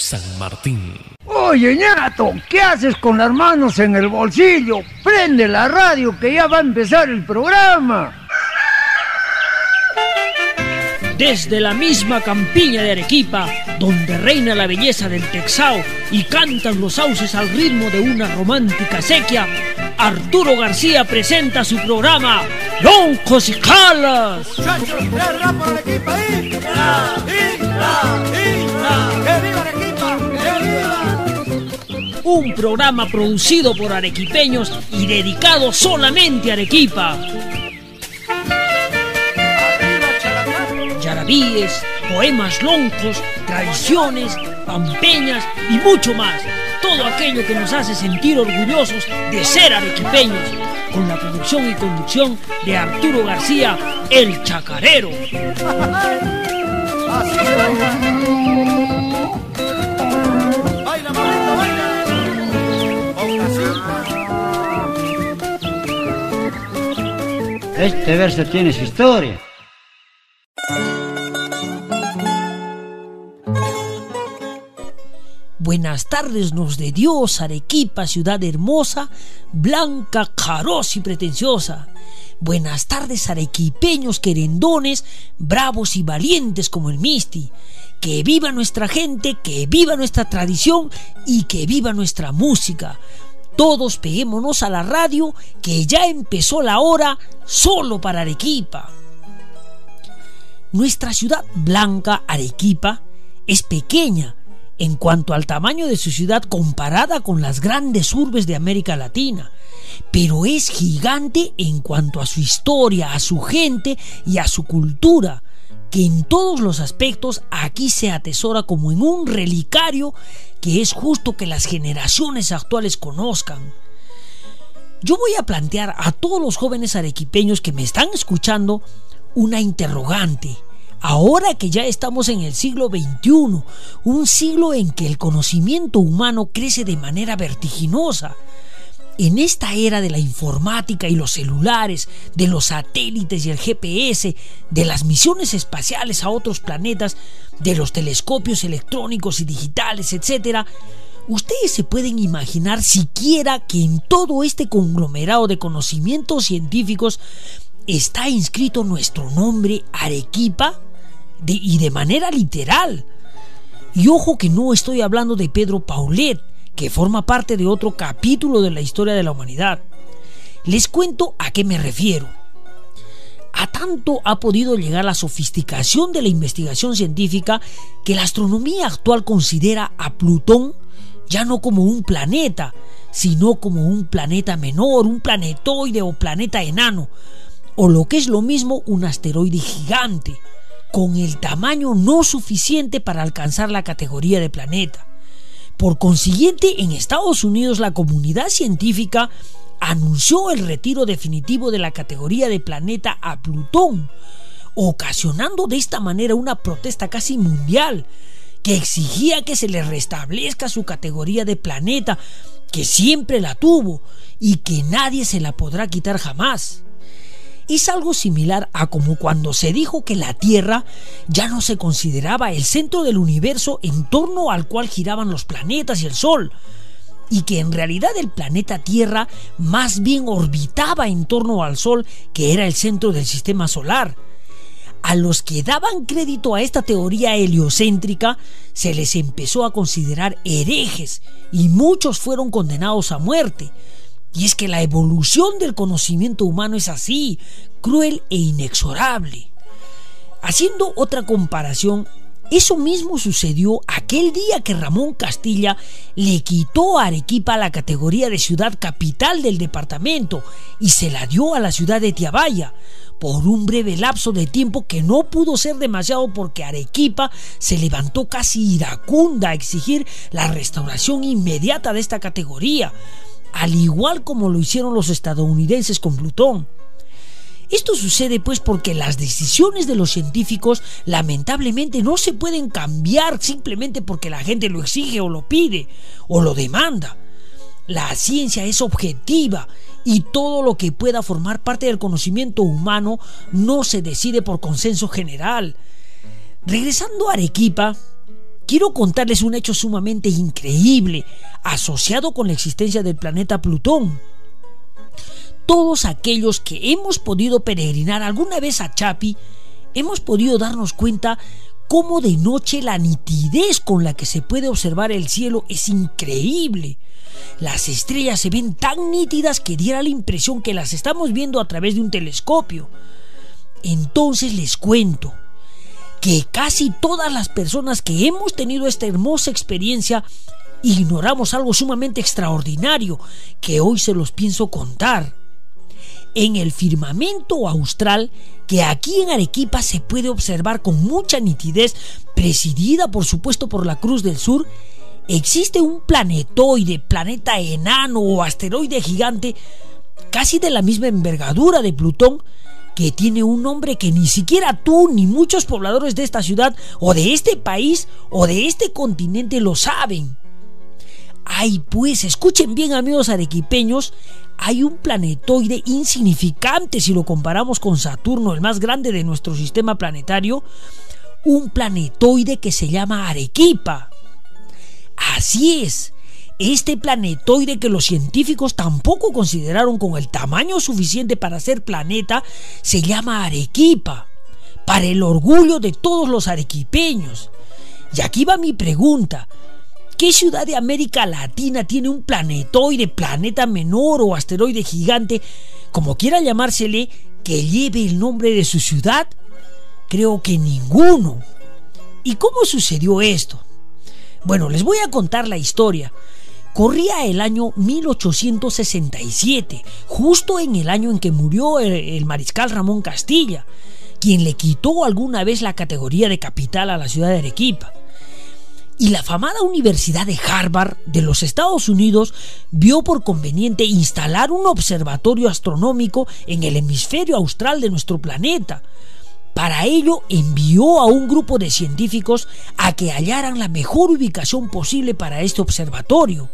San Martín. Oye, ñato, ¿qué haces con las manos en el bolsillo? Prende la radio que ya va a empezar el programa. Desde la misma campiña de Arequipa, donde reina la belleza del Texao y cantan los sauces al ritmo de una romántica sequía, Arturo García presenta su programa Loncos y Calas. Un programa producido por arequipeños y dedicado solamente a Arequipa. Yarabíes, poemas loncos, tradiciones, pampeñas y mucho más. Todo aquello que nos hace sentir orgullosos de ser arequipeños. Con la producción y conducción de Arturo García, el chacarero. Este verso tiene su historia. Buenas tardes nos de Dios, Arequipa, ciudad hermosa, blanca, caroz y pretenciosa. Buenas tardes, arequipeños querendones, bravos y valientes como el Misti. Que viva nuestra gente, que viva nuestra tradición y que viva nuestra música. Todos peguémonos a la radio, que ya empezó la hora solo para Arequipa. Nuestra ciudad blanca, Arequipa, es pequeña en cuanto al tamaño de su ciudad comparada con las grandes urbes de América Latina, pero es gigante en cuanto a su historia, a su gente y a su cultura, que en todos los aspectos aquí se atesora como en un relicario que es justo que las generaciones actuales conozcan. Yo voy a plantear a todos los jóvenes arequipeños que me están escuchando una interrogante Ahora que ya estamos en el siglo XXI, un siglo en que el conocimiento humano crece de manera vertiginosa, en esta era de la informática y los celulares, de los satélites y el GPS, de las misiones espaciales a otros planetas, de los telescopios electrónicos y digitales, etc., ustedes se pueden imaginar siquiera que en todo este conglomerado de conocimientos científicos está inscrito nuestro nombre Arequipa y de manera literal. Y ojo que no estoy hablando de Pedro Paulet, que forma parte de otro capítulo de la historia de la humanidad. Les cuento a qué me refiero. A tanto ha podido llegar la sofisticación de la investigación científica que la astronomía actual considera a Plutón ya no como un planeta, sino como un planeta menor, un planetoide o planeta enano, o lo que es lo mismo un asteroide gigante con el tamaño no suficiente para alcanzar la categoría de planeta. Por consiguiente, en Estados Unidos la comunidad científica anunció el retiro definitivo de la categoría de planeta a Plutón, ocasionando de esta manera una protesta casi mundial que exigía que se le restablezca su categoría de planeta, que siempre la tuvo y que nadie se la podrá quitar jamás es algo similar a como cuando se dijo que la Tierra ya no se consideraba el centro del universo en torno al cual giraban los planetas y el Sol, y que en realidad el planeta Tierra más bien orbitaba en torno al Sol, que era el centro del sistema solar. A los que daban crédito a esta teoría heliocéntrica se les empezó a considerar herejes y muchos fueron condenados a muerte, y es que la evolución del conocimiento humano es así, cruel e inexorable. Haciendo otra comparación, eso mismo sucedió aquel día que Ramón Castilla le quitó a Arequipa la categoría de ciudad capital del departamento y se la dio a la ciudad de Tiabaya por un breve lapso de tiempo que no pudo ser demasiado porque Arequipa se levantó casi iracunda a exigir la restauración inmediata de esta categoría al igual como lo hicieron los estadounidenses con Plutón. Esto sucede pues porque las decisiones de los científicos lamentablemente no se pueden cambiar simplemente porque la gente lo exige o lo pide o lo demanda. La ciencia es objetiva y todo lo que pueda formar parte del conocimiento humano no se decide por consenso general. Regresando a Arequipa, quiero contarles un hecho sumamente increíble asociado con la existencia del planeta Plutón. Todos aquellos que hemos podido peregrinar alguna vez a Chapi, hemos podido darnos cuenta cómo de noche la nitidez con la que se puede observar el cielo es increíble. Las estrellas se ven tan nítidas que diera la impresión que las estamos viendo a través de un telescopio. Entonces les cuento que casi todas las personas que hemos tenido esta hermosa experiencia ignoramos algo sumamente extraordinario que hoy se los pienso contar. En el firmamento austral, que aquí en Arequipa se puede observar con mucha nitidez, presidida por supuesto por la Cruz del Sur, existe un planetoide, planeta enano o asteroide gigante, casi de la misma envergadura de Plutón, que tiene un nombre que ni siquiera tú ni muchos pobladores de esta ciudad o de este país o de este continente lo saben. Ay, pues, escuchen bien amigos arequipeños, hay un planetoide insignificante si lo comparamos con Saturno, el más grande de nuestro sistema planetario, un planetoide que se llama Arequipa. Así es, este planetoide que los científicos tampoco consideraron con el tamaño suficiente para ser planeta se llama Arequipa, para el orgullo de todos los arequipeños. Y aquí va mi pregunta. ¿Qué ciudad de América Latina tiene un planetoide, planeta menor o asteroide gigante, como quiera llamársele, que lleve el nombre de su ciudad? Creo que ninguno. ¿Y cómo sucedió esto? Bueno, les voy a contar la historia. Corría el año 1867, justo en el año en que murió el, mariscal Ramón Castilla, quien le quitó alguna vez la categoría de capital a la ciudad de Arequipa. Y la famada Universidad de Harvard de los Estados Unidos vio por conveniente instalar un observatorio astronómico en el hemisferio austral de nuestro planeta. Para ello envió a un grupo de científicos a que hallaran la mejor ubicación posible para este observatorio.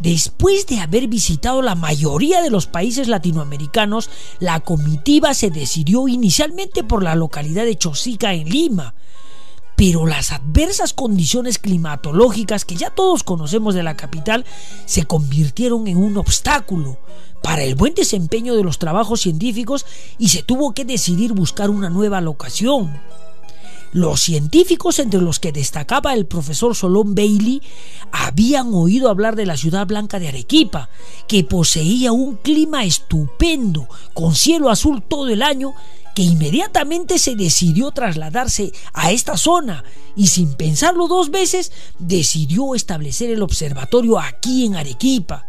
Después de haber visitado la mayoría de los países latinoamericanos, la comitiva se decidió inicialmente por la localidad de Chosica en Lima, pero las adversas condiciones climatológicas que ya todos conocemos de la capital se convirtieron en un obstáculo para el buen desempeño de los trabajos científicos y se tuvo que decidir buscar una nueva locación. Los científicos, entre los que destacaba el profesor Solón Bailey, habían oído hablar de la ciudad blanca de Arequipa, que poseía un clima estupendo, con cielo azul todo el año, que inmediatamente se decidió trasladarse a esta zona y sin pensarlo dos veces decidió establecer el observatorio aquí en Arequipa.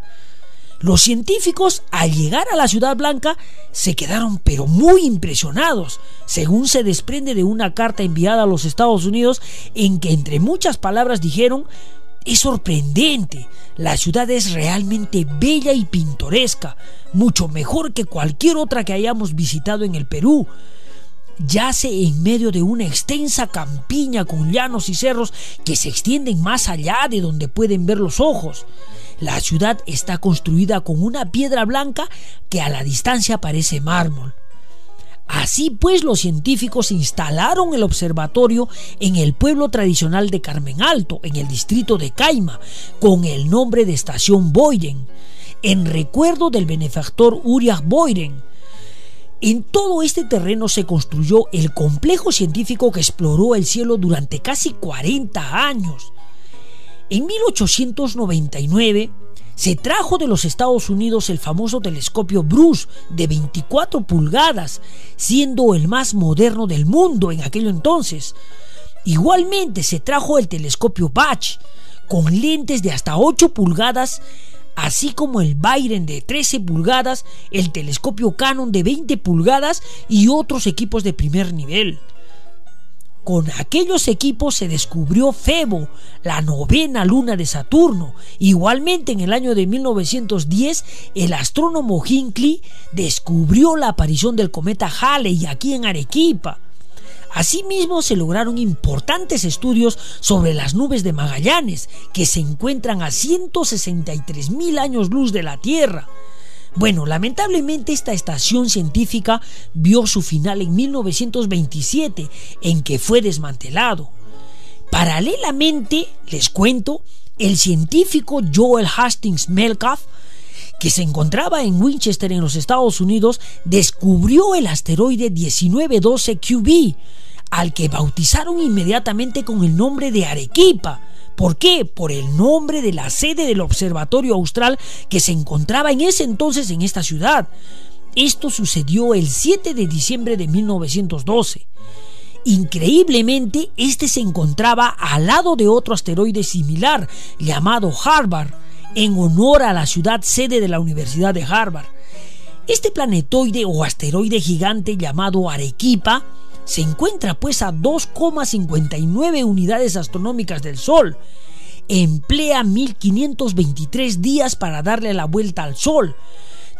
Los científicos, al llegar a la Ciudad Blanca, se quedaron pero muy impresionados, según se desprende de una carta enviada a los Estados Unidos en que entre muchas palabras dijeron es sorprendente, la ciudad es realmente bella y pintoresca, mucho mejor que cualquier otra que hayamos visitado en el Perú. Yace en medio de una extensa campiña con llanos y cerros que se extienden más allá de donde pueden ver los ojos. La ciudad está construida con una piedra blanca que a la distancia parece mármol. Así pues, los científicos instalaron el observatorio en el pueblo tradicional de Carmen Alto, en el distrito de Caima, con el nombre de Estación Boyden, en recuerdo del benefactor Uriah Boyden. En todo este terreno se construyó el complejo científico que exploró el cielo durante casi 40 años. En 1899 se trajo de los Estados Unidos el famoso telescopio Bruce de 24 pulgadas, siendo el más moderno del mundo en aquel entonces. Igualmente se trajo el telescopio Bach con lentes de hasta 8 pulgadas, así como el Byron de 13 pulgadas, el telescopio Canon de 20 pulgadas y otros equipos de primer nivel. Con aquellos equipos se descubrió Febo, la novena luna de Saturno. Igualmente en el año de 1910 el astrónomo Hinckley descubrió la aparición del cometa Halley aquí en Arequipa. Asimismo se lograron importantes estudios sobre las nubes de Magallanes, que se encuentran a 163 mil años luz de la Tierra. Bueno, lamentablemente esta estación científica vio su final en 1927, en que fue desmantelado. Paralelamente, les cuento, el científico Joel Hastings Melcalf, que se encontraba en Winchester en los Estados Unidos, descubrió el asteroide 1912 QB, al que bautizaron inmediatamente con el nombre de Arequipa. ¿Por qué? Por el nombre de la sede del Observatorio Austral que se encontraba en ese entonces en esta ciudad. Esto sucedió el 7 de diciembre de 1912. Increíblemente, este se encontraba al lado de otro asteroide similar llamado Harvard, en honor a la ciudad sede de la Universidad de Harvard. Este planetoide o asteroide gigante llamado Arequipa se encuentra pues a 2,59 unidades astronómicas del Sol. Emplea 1523 días para darle la vuelta al Sol.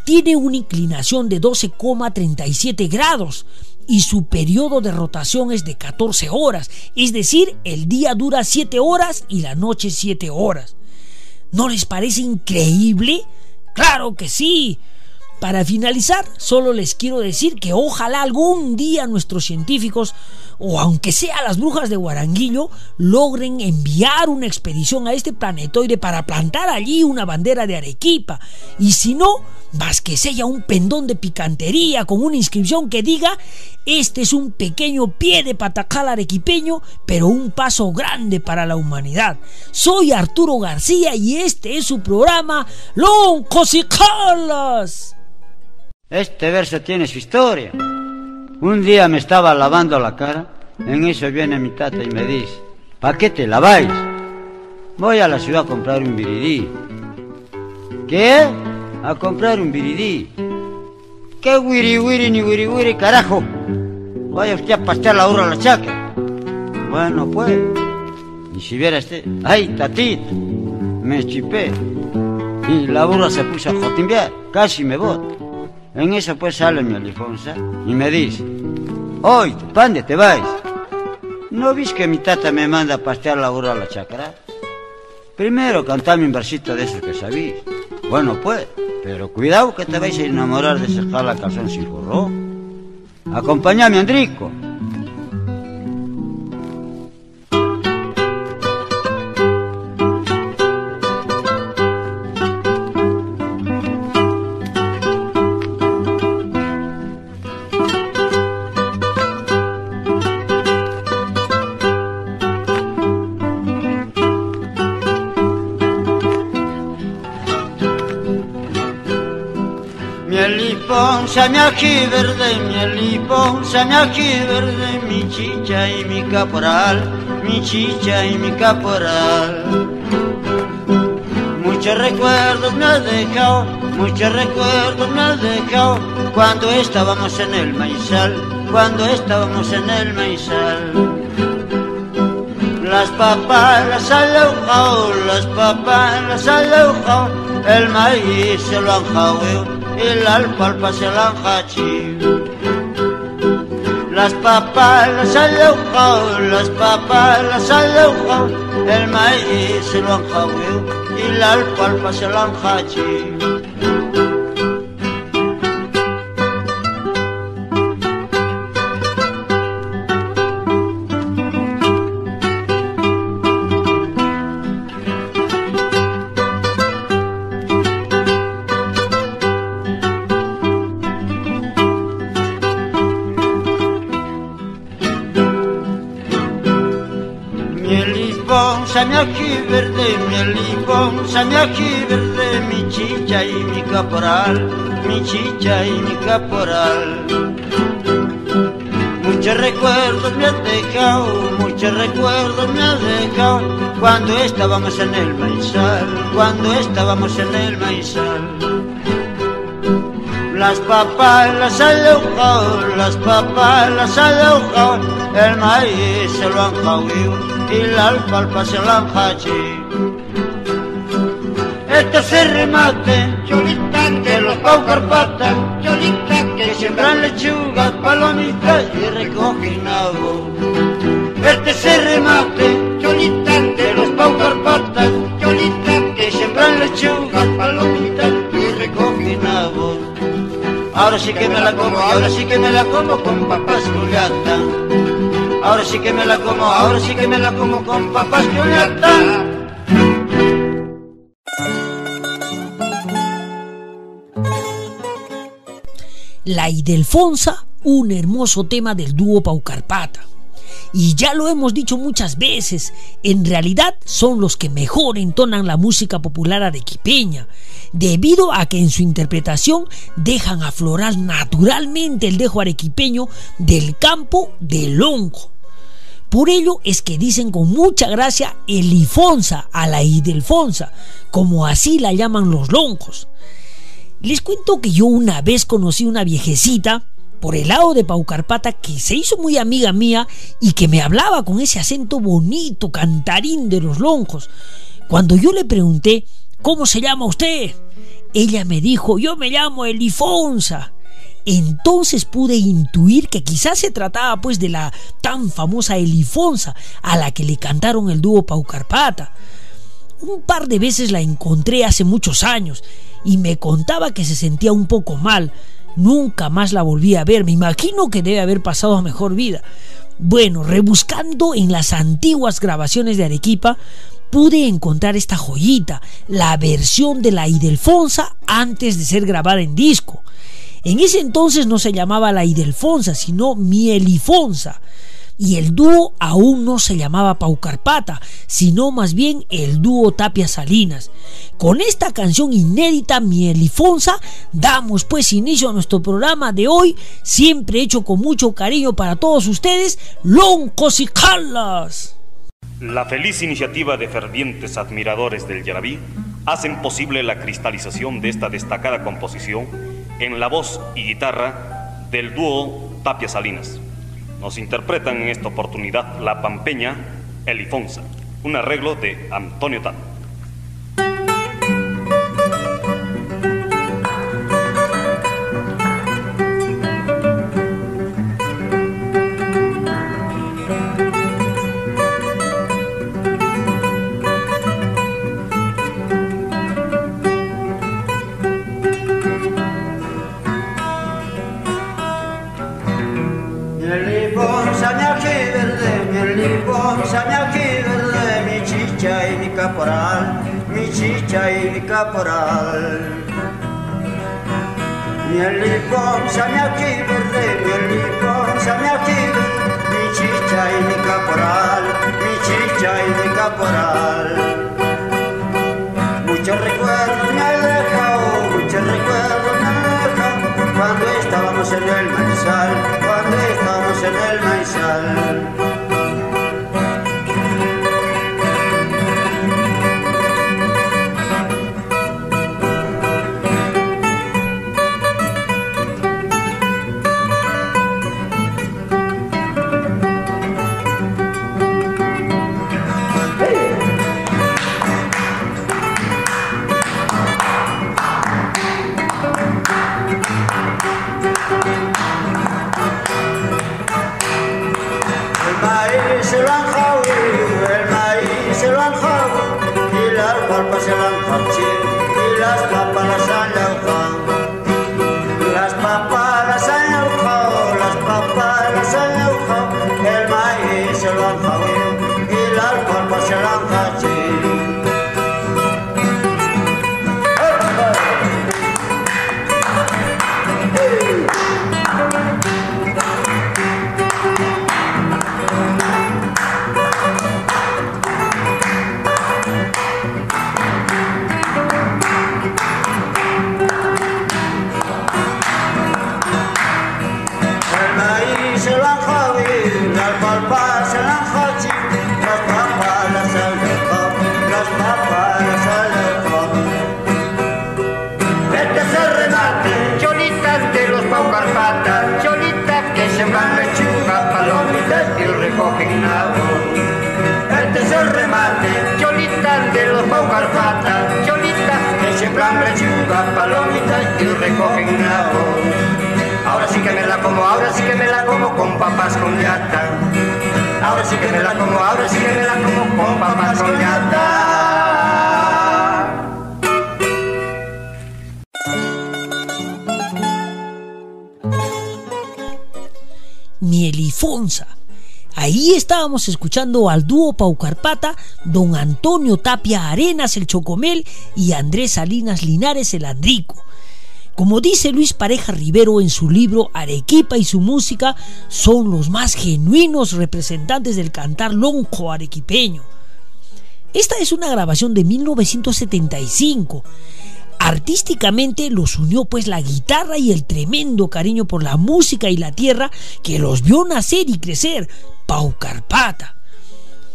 Tiene una inclinación de 12,37 grados y su periodo de rotación es de 14 horas, es decir, el día dura 7 horas y la noche 7 horas. ¿No les parece increíble? Claro que sí. Para finalizar, solo les quiero decir que ojalá algún día nuestros científicos, o aunque sea las brujas de Guaranguillo, logren enviar una expedición a este planetoide para plantar allí una bandera de Arequipa. Y si no, más que sea un pendón de picantería con una inscripción que diga, este es un pequeño pie de patacal arequipeño, pero un paso grande para la humanidad. Soy Arturo García y este es su programa Loncos y Calas. Este verso tiene su historia. Un día me estaba lavando la cara, en eso viene mi tata y me dice, ¿para qué te laváis? Voy a la ciudad a comprar un viridí. ¿Qué? A comprar un viridí. ¿Qué wiri wiri ni wiri wiri carajo? Vaya usted a pastear la hora a la chacra. Bueno, pues. Y si viera este... ¡Ay, tatito! Me chipé. Y la burra se puso a jotimbear. Casi me bota. En eso pues sale mi Alifonsa y me dice, Hoy, ¿pande te vais? ¿No vis que mi tata me manda a pastear la burra a la chacra? Primero cantame un versito de esos que sabís. Bueno pues, pero cuidado que te vais a enamorar de ese jala calzón sin forro. Acompáñame, Andrico. Aquí verde, mi mi aquí verde, mi chicha y mi caporal, mi chicha y mi caporal. Muchos recuerdos me has dejado, muchos recuerdos me has dejado, cuando estábamos en el maizal, cuando estábamos en el maizal. Las papas las han las papas las han el maíz se lo han jaudo el alfalfa se la Las papas las han las papas las han el maíz se lo han y la alfalfa se la han aquí verde, mi limón, mi aquí verde, mi chicha y mi caporal, mi chicha y mi caporal. Muchos recuerdos me han dejado, muchos recuerdos me han dejado, cuando estábamos en el maizal, cuando estábamos en el maizal. Las papas las han las papas las han el maíz se lo han jauido y la alfalfa se la Este es el remate, cholita, de los paucarpatas, cholita, que siembran lechugas, palomitas y recogen nabo. Este es el remate, cholita, de los paucarpatas, cholita, que siembran lechugas, palomitas y recogen. Ahora sí que me la como, ahora sí que me la como con papas culiatas. Ahora sí que me la como, ahora sí que me la como con papas nata. La Idelfonsa, un hermoso tema del dúo Paucarpata. Y ya lo hemos dicho muchas veces, en realidad son los que mejor entonan la música popular arequipeña, debido a que en su interpretación dejan aflorar naturalmente el dejo arequipeño del campo del lonco. Por ello es que dicen con mucha gracia Elifonsa a la Idelfonsa, como así la llaman los loncos. Les cuento que yo una vez conocí una viejecita por el lado de Paucarpata que se hizo muy amiga mía y que me hablaba con ese acento bonito, cantarín de los loncos. Cuando yo le pregunté, ¿cómo se llama usted? Ella me dijo, yo me llamo Elifonsa. Entonces pude intuir que quizás se trataba pues de la tan famosa Elifonsa a la que le cantaron el dúo Paucarpata. Un par de veces la encontré hace muchos años y me contaba que se sentía un poco mal. Nunca más la volví a ver. Me imagino que debe haber pasado a mejor vida. Bueno, rebuscando en las antiguas grabaciones de Arequipa, pude encontrar esta joyita, la versión de la Idelfonsa antes de ser grabada en disco. En ese entonces no se llamaba la Idelfonsa, sino Mielifonsa y el dúo aún no se llamaba Paucarpata, sino más bien el dúo Tapia Salinas. Con esta canción inédita, Mielifonsa, damos pues inicio a nuestro programa de hoy, siempre hecho con mucho cariño para todos ustedes, Loncos y Calas. La feliz iniciativa de fervientes admiradores del Yarabí hacen posible la cristalización de esta destacada composición en la voz y guitarra del dúo Tapia Salinas. Nos interpretan en esta oportunidad la pampeña Elifonsa, un arreglo de Antonio Tato. Chicha y caporal. Mi liponza mi aquí verde, mi liponza mi aquí mi chicha y mi caporal, mi chicha y mi caporal. Muchos recuerdos me dejado, muchos recuerdos me dejado, cuando estábamos en el maizal, cuando estábamos en el maizal. Ahora sí que me la como, ahora sí que me la como. Mielifonsa Ahí estábamos escuchando al dúo Paucarpata, don Antonio Tapia Arenas el Chocomel y Andrés Salinas Linares el Andrico. Como dice Luis Pareja Rivero en su libro Arequipa y su música, son los más genuinos representantes del cantar lonjo arequipeño. Esta es una grabación de 1975 Artísticamente los unió pues la guitarra y el tremendo cariño por la música y la tierra que los vio nacer y crecer, Pau Carpata.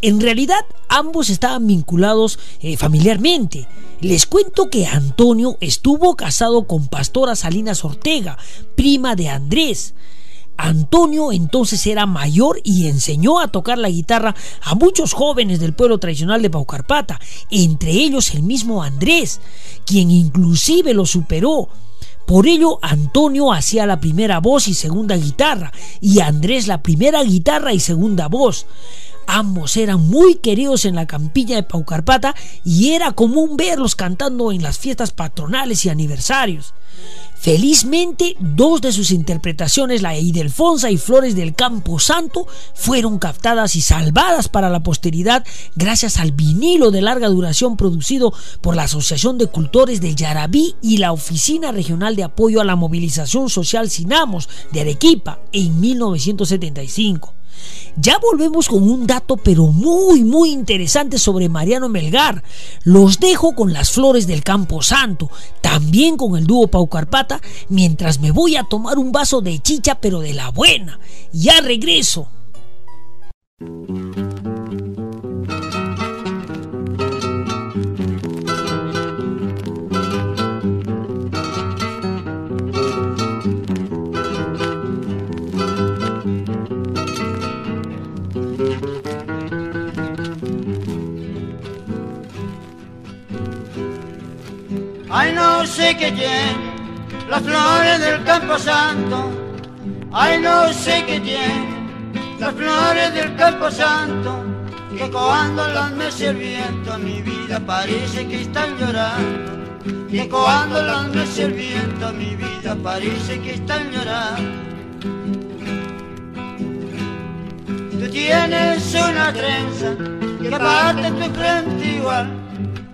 En realidad ambos estaban vinculados eh, familiarmente. Les cuento que Antonio estuvo casado con Pastora Salinas Ortega, prima de Andrés. Antonio entonces era mayor y enseñó a tocar la guitarra a muchos jóvenes del pueblo tradicional de Paucarpata, entre ellos el mismo Andrés, quien inclusive lo superó. Por ello, Antonio hacía la primera voz y segunda guitarra, y Andrés la primera guitarra y segunda voz. Ambos eran muy queridos en la campilla de Paucarpata y era común verlos cantando en las fiestas patronales y aniversarios. Felizmente, dos de sus interpretaciones, la Idelfonsa y Flores del Campo Santo, fueron captadas y salvadas para la posteridad gracias al vinilo de larga duración producido por la Asociación de Cultores del Yarabí y la Oficina Regional de Apoyo a la Movilización Social Sinamos de Arequipa en 1975. Ya volvemos con un dato pero muy muy interesante sobre Mariano Melgar. Los dejo con las flores del Campo Santo, también con el dúo Pau Carpata, mientras me voy a tomar un vaso de chicha pero de la buena. Ya regreso. Sé qué tiene las flores del Campo Santo. Ay, no sé qué tiene las flores del Campo Santo. Que cuando las mece el viento, mi vida parece que están llorando. Que cuando las mece el viento, mi vida parece que están llorando. Tú tienes una trenza que parte tu frente igual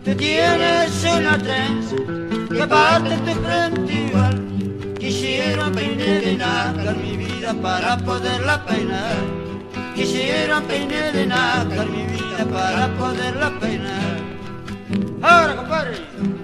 Tú tienes una trenza que parte tu frente igual. Quisiera peine de nácar mi vida para poderla peinar. Quisiera peine de nácar mi vida para poderla peinar. Ahora, compadre.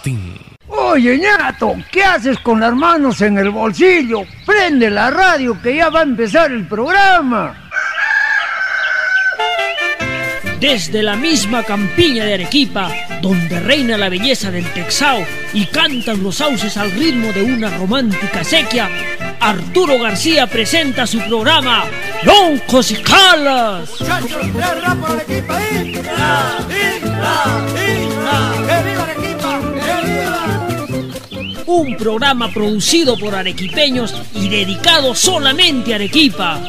Martín. Oye, ñato, ¿qué haces con las manos en el bolsillo? Prende la radio que ya va a empezar el programa. Desde la misma campiña de Arequipa, donde reina la belleza del Texao y cantan los sauces al ritmo de una romántica sequía, Arturo García presenta su programa Loncos y Calas. Un programa producido por arequipeños y dedicado solamente a Arequipa.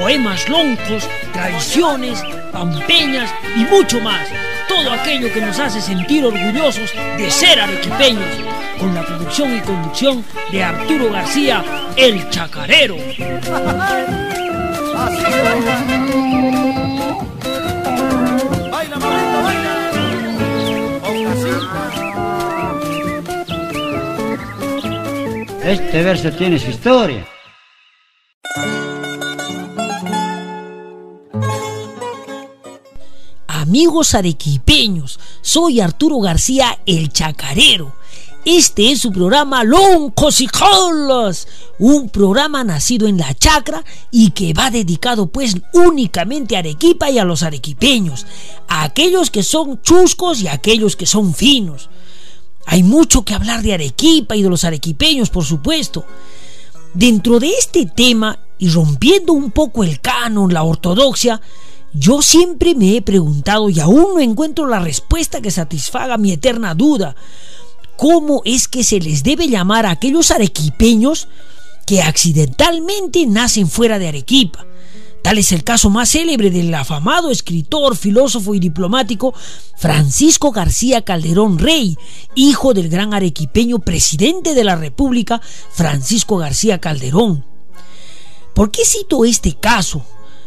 poemas loncos, tradiciones, pampeñas y mucho más. Todo aquello que nos hace sentir orgullosos de ser arequipeños, con la producción y conducción de Arturo García, el chacarero. Este verso tiene su historia. Amigos arequipeños, soy Arturo García el Chacarero. Este es su programa Loncos y Colas, un programa nacido en la chacra y que va dedicado pues únicamente a Arequipa y a los arequipeños, a aquellos que son chuscos y a aquellos que son finos. Hay mucho que hablar de Arequipa y de los arequipeños, por supuesto. Dentro de este tema, y rompiendo un poco el canon, la ortodoxia, yo siempre me he preguntado y aún no encuentro la respuesta que satisfaga mi eterna duda. ¿Cómo es que se les debe llamar a aquellos arequipeños que accidentalmente nacen fuera de Arequipa? Tal es el caso más célebre del afamado escritor, filósofo y diplomático Francisco García Calderón Rey, hijo del gran arequipeño presidente de la República, Francisco García Calderón. ¿Por qué cito este caso?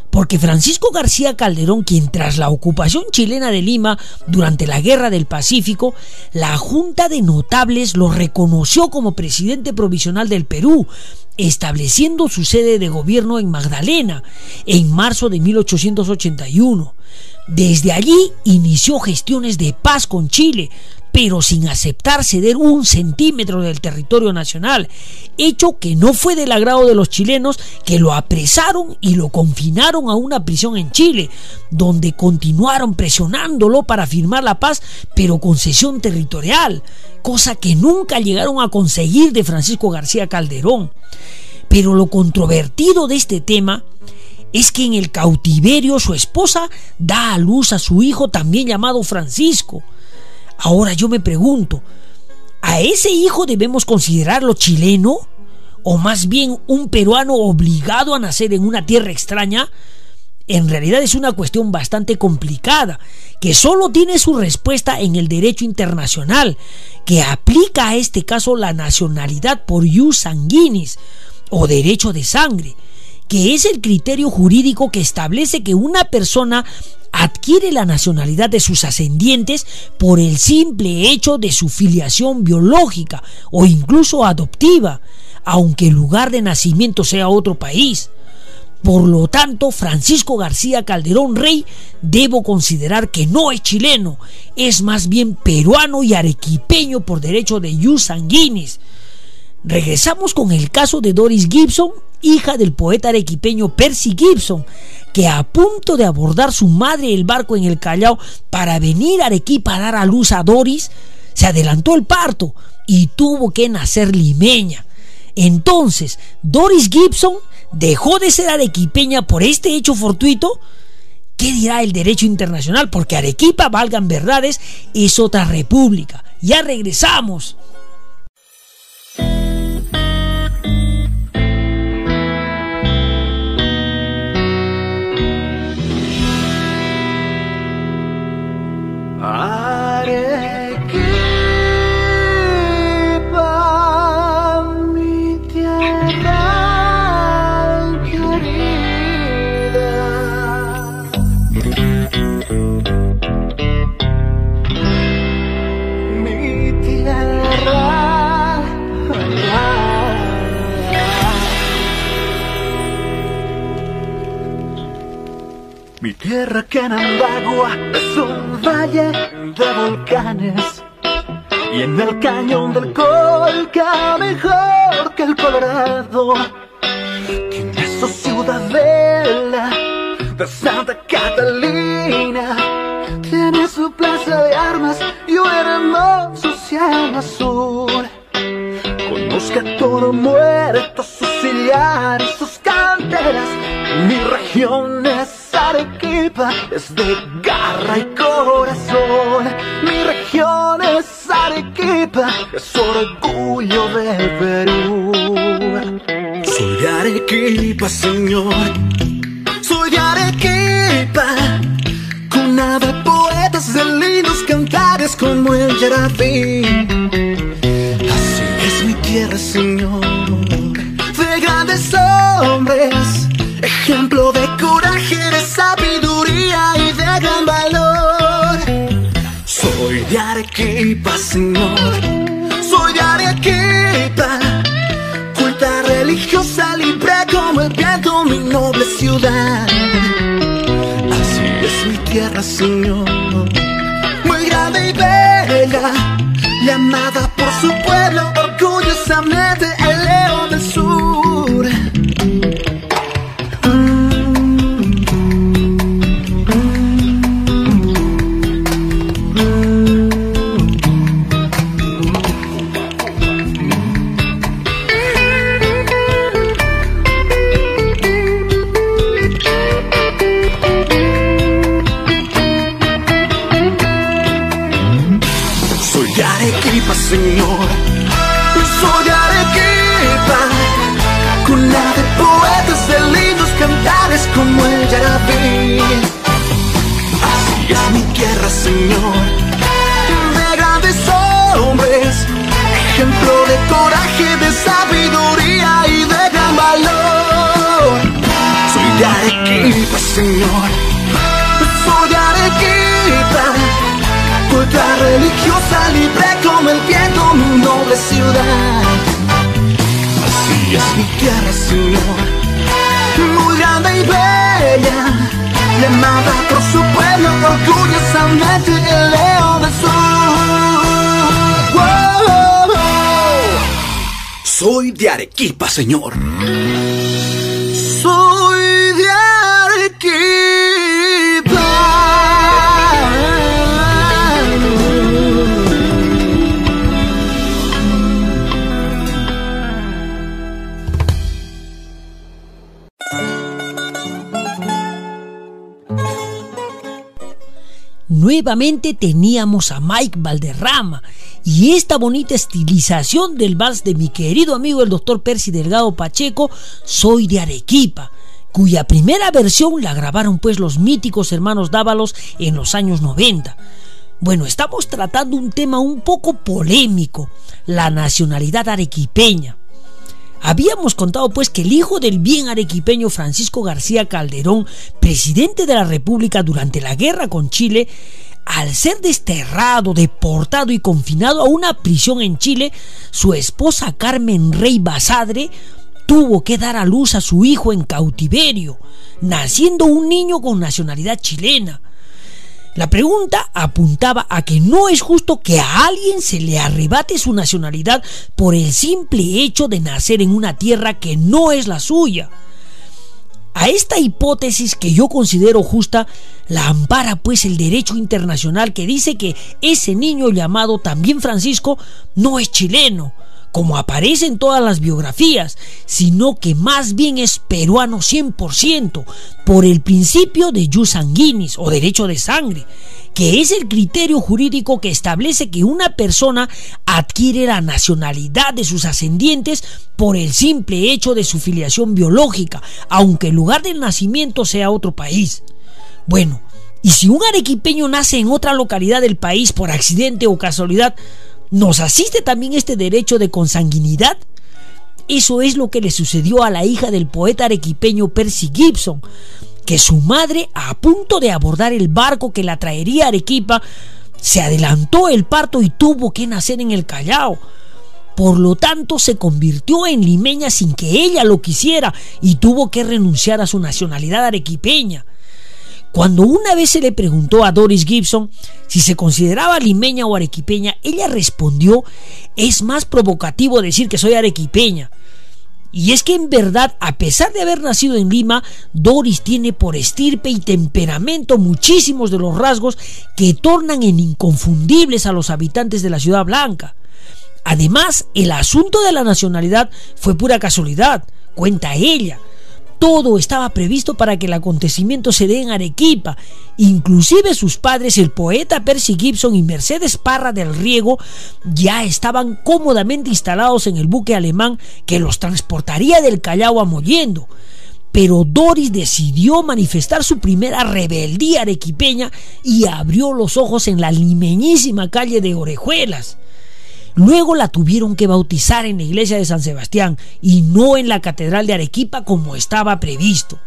Porque Francisco García Calderón, quien tras la ocupación chilena de Lima durante la Guerra del Pacífico, la Junta de Notables lo reconoció como presidente provisional del Perú, estableciendo su sede de gobierno en Magdalena en marzo de 1881. Desde allí inició gestiones de paz con Chile, pero sin aceptar ceder un centímetro del territorio nacional, hecho que no fue del agrado de los chilenos que lo apresaron y lo confinaron a una prisión en Chile, donde continuaron presionándolo para firmar la paz, pero con cesión territorial, cosa que nunca llegaron a conseguir de Francisco García Calderón. Pero lo controvertido de este tema es que en el cautiverio su esposa da a luz a su hijo también llamado Francisco. Ahora yo me pregunto, ¿a ese hijo debemos considerarlo chileno? ¿O más bien un peruano obligado a nacer en una tierra extraña? En realidad es una cuestión bastante complicada, que solo tiene su respuesta en el derecho internacional, que aplica a este caso la nacionalidad por ius sanguinis, o derecho de sangre, que es el criterio jurídico que establece que una persona adquiere la nacionalidad de sus ascendientes por el simple hecho de su filiación biológica o incluso adoptiva, aunque el lugar de nacimiento sea otro país. Por lo tanto, Francisco García Calderón Rey debo considerar que no es chileno, es más bien peruano y arequipeño por derecho de jus sanguinis. Regresamos con el caso de Doris Gibson, hija del poeta arequipeño Percy Gibson, que a punto de abordar su madre el barco en el Callao para venir a Arequipa a dar a luz a Doris, se adelantó el parto y tuvo que nacer limeña. Entonces, Doris Gibson dejó de ser arequipeña por este hecho fortuito. ¿Qué dirá el derecho internacional? Porque Arequipa, valgan verdades, es otra república. Ya regresamos. Mi tierra agua es un valle de volcanes. Y en el cañón del Colca mejor que el Colorado. Tiene su ciudadela de Santa Catalina. Tiene su plaza de armas y un hermoso cielo azul. Conozca todo muerto sus sillares sus canteras mi región Arequipa es de garra y corazón. Mi región es Arequipa, es orgullo del Perú. Soy Arequipa, señor. Soy de Arequipa, cuna de poetas de lindos cantares como el Yarabí. Así es mi tierra, señor, de grandes hombres ejemplo de coraje, de sabiduría y de gran valor. Soy de Arequipa, Señor, soy de Arequipa, culta religiosa, libre como el viento, mi noble ciudad. Así es mi tierra, Señor, muy grande y bella, llamada por su pueblo señor. Señor. Soy de. Nuevamente teníamos a Mike Valderrama y esta bonita estilización del vals de mi querido amigo el doctor Percy Delgado Pacheco, Soy de Arequipa, cuya primera versión la grabaron pues los míticos hermanos Dávalos en los años 90. Bueno, estamos tratando un tema un poco polémico, la nacionalidad arequipeña. Habíamos contado pues que el hijo del bien arequipeño Francisco García Calderón, presidente de la República durante la guerra con Chile, al ser desterrado, deportado y confinado a una prisión en Chile, su esposa Carmen Rey Basadre tuvo que dar a luz a su hijo en cautiverio, naciendo un niño con nacionalidad chilena. La pregunta apuntaba a que no es justo que a alguien se le arrebate su nacionalidad por el simple hecho de nacer en una tierra que no es la suya. A esta hipótesis que yo considero justa, la ampara pues el derecho internacional que dice que ese niño llamado también Francisco no es chileno, como aparece en todas las biografías, sino que más bien es peruano 100%, por el principio de jus sanguinis o derecho de sangre, que es el criterio jurídico que establece que una persona adquiere la nacionalidad de sus ascendientes por el simple hecho de su filiación biológica, aunque el lugar del nacimiento sea otro país. Bueno, y si un arequipeño nace en otra localidad del país por accidente o casualidad, ¿nos asiste también este derecho de consanguinidad? Eso es lo que le sucedió a la hija del poeta arequipeño Percy Gibson, que su madre, a punto de abordar el barco que la traería a Arequipa, se adelantó el parto y tuvo que nacer en el Callao. Por lo tanto, se convirtió en limeña sin que ella lo quisiera y tuvo que renunciar a su nacionalidad arequipeña. Cuando una vez se le preguntó a Doris Gibson si se consideraba limeña o arequipeña, ella respondió, es más provocativo decir que soy arequipeña. Y es que en verdad, a pesar de haber nacido en Lima, Doris tiene por estirpe y temperamento muchísimos de los rasgos que tornan en inconfundibles a los habitantes de la Ciudad Blanca. Además, el asunto de la nacionalidad fue pura casualidad, cuenta ella. Todo estaba previsto para que el acontecimiento se dé en Arequipa. Inclusive sus padres, el poeta Percy Gibson y Mercedes Parra del Riego, ya estaban cómodamente instalados en el buque alemán que los transportaría del Callao a Mollendo. Pero Doris decidió manifestar su primera rebeldía arequipeña y abrió los ojos en la limeñísima calle de Orejuelas. Luego la tuvieron que bautizar en la iglesia de San Sebastián y no en la catedral de Arequipa como estaba previsto.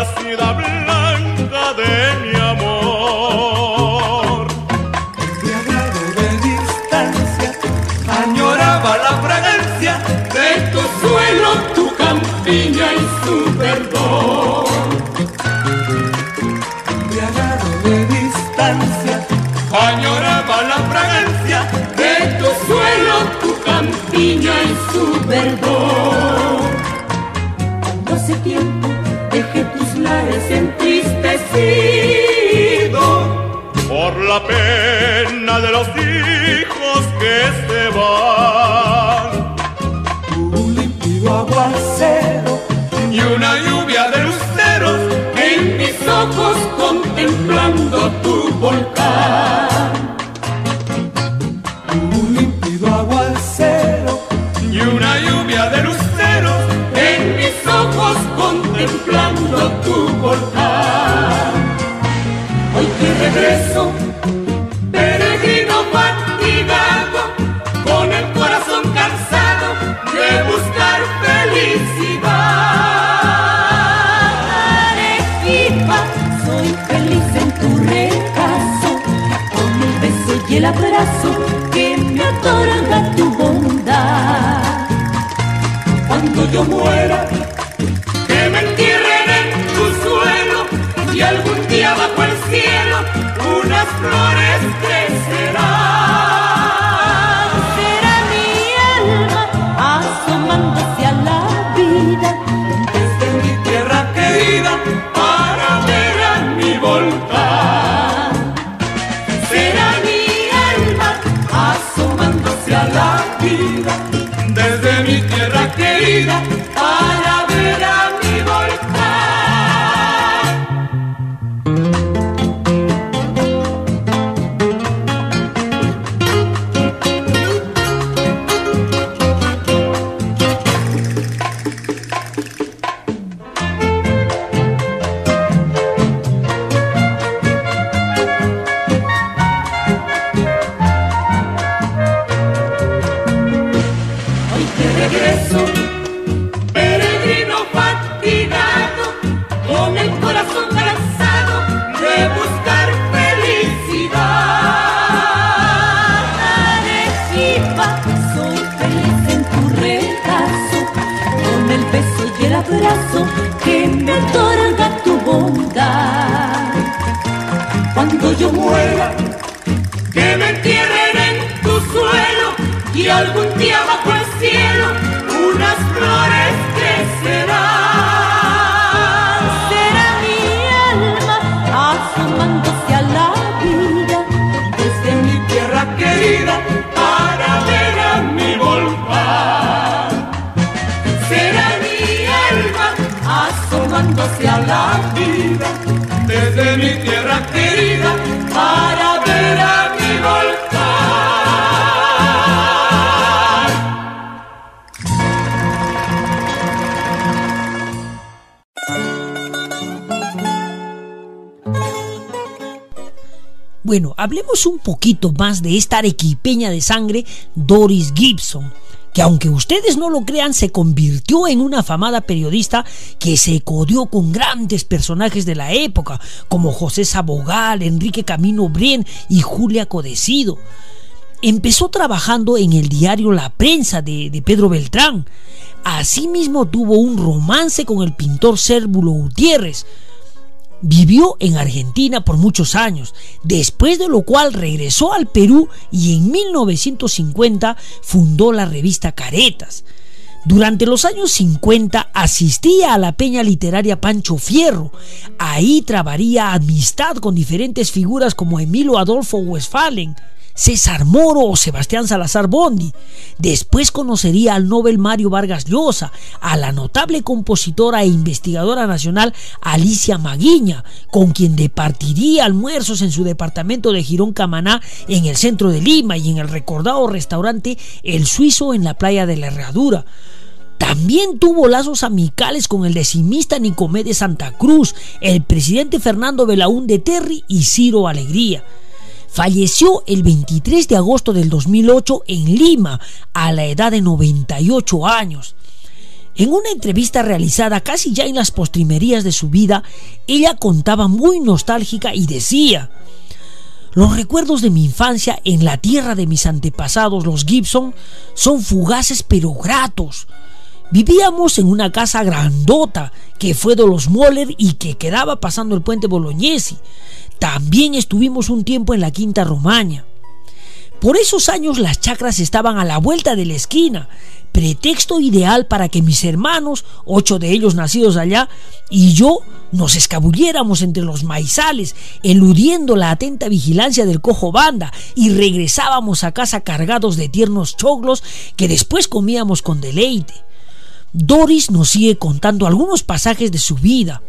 Lácida blanca de mi amor. Embriagado de distancia, añoraba la fragancia de tu suelo, tu campiña y su perdón. Embriagado de distancia, añoraba la fragancia de tu suelo, tu campiña y su perdón. Querida querida para ver a mi. Bueno, hablemos un poquito más de esta arequipeña de sangre, Doris Gibson, que aunque ustedes no lo crean, se convirtió en una afamada periodista que se codió con grandes personajes de la época, como José Sabogal, Enrique Camino Brien y Julia Codecido. Empezó trabajando en el diario La Prensa de, Pedro Beltrán. Asimismo tuvo un romance con el pintor Cérvulo Gutiérrez, Vivió en Argentina por muchos años, después de lo cual regresó al Perú y en 1950 fundó la revista Caretas. Durante los años 50 asistía a la peña literaria Pancho Fierro. Ahí trabaría amistad con diferentes figuras como Emilio Adolfo Westphalen, César Moro o Sebastián Salazar Bondi. Después conocería al Nobel Mario Vargas Llosa, a la notable compositora e investigadora nacional Alicia Maguiña, con quien departiría almuerzos en su departamento de Girón Camaná en el centro de Lima y en el recordado restaurante El Suizo en la playa de la Herradura. También tuvo lazos amicales con el decimista Nicomé de Santa Cruz, el presidente Fernando Belaúnde Terry y Ciro Alegría. Falleció el 23 de agosto del 2008 en Lima a la edad de 98 años. En una entrevista realizada casi ya en las postrimerías de su vida, ella contaba muy nostálgica y decía, los recuerdos de mi infancia en la tierra de mis antepasados, los Gibson, son fugaces pero gratos. Vivíamos en una casa grandota que fue de los Moller y que quedaba pasando el puente Bolognesi. También estuvimos un tiempo en la Quinta Romaña. Por esos años las chacras estaban a la vuelta de la esquina, pretexto ideal para que mis hermanos, ocho de ellos nacidos allá, y yo nos escabulliéramos entre los maizales, eludiendo la atenta vigilancia del cojo banda, y regresábamos a casa cargados de tiernos choclos que después comíamos con deleite. Doris nos sigue contando algunos pasajes de su vida.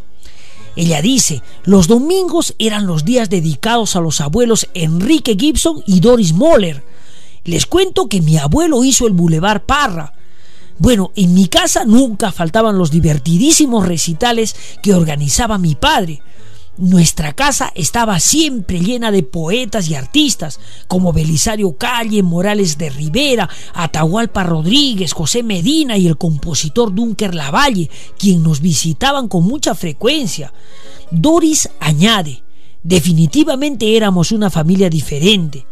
Ella dice, los domingos eran los días dedicados a los abuelos Enrique Gibson y Doris Moller. Les cuento que mi abuelo hizo el Boulevard Parra. Bueno, en mi casa nunca faltaban los divertidísimos recitales que organizaba mi padre. Nuestra casa estaba siempre llena de poetas y artistas, como Belisario Calle, Morales de Rivera, Atahualpa Rodríguez, José Medina y el compositor Dunker Lavalle, quien nos visitaban con mucha frecuencia. Doris añade, definitivamente éramos una familia diferente.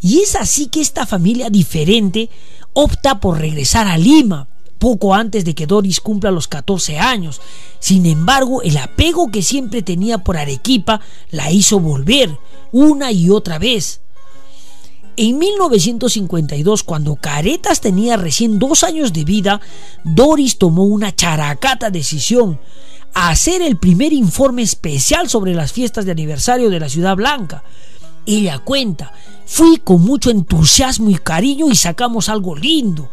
Y es así que esta familia diferente opta por regresar a Lima, poco antes de que Doris cumpla los 14 años. Sin embargo, el apego que siempre tenía por Arequipa la hizo volver una y otra vez. En 1952, cuando Caretas tenía recién dos años de vida, Doris tomó una characata decisión, hacer el primer informe especial sobre las fiestas de aniversario de la Ciudad Blanca. Ella cuenta, fui con mucho entusiasmo y cariño y sacamos algo lindo.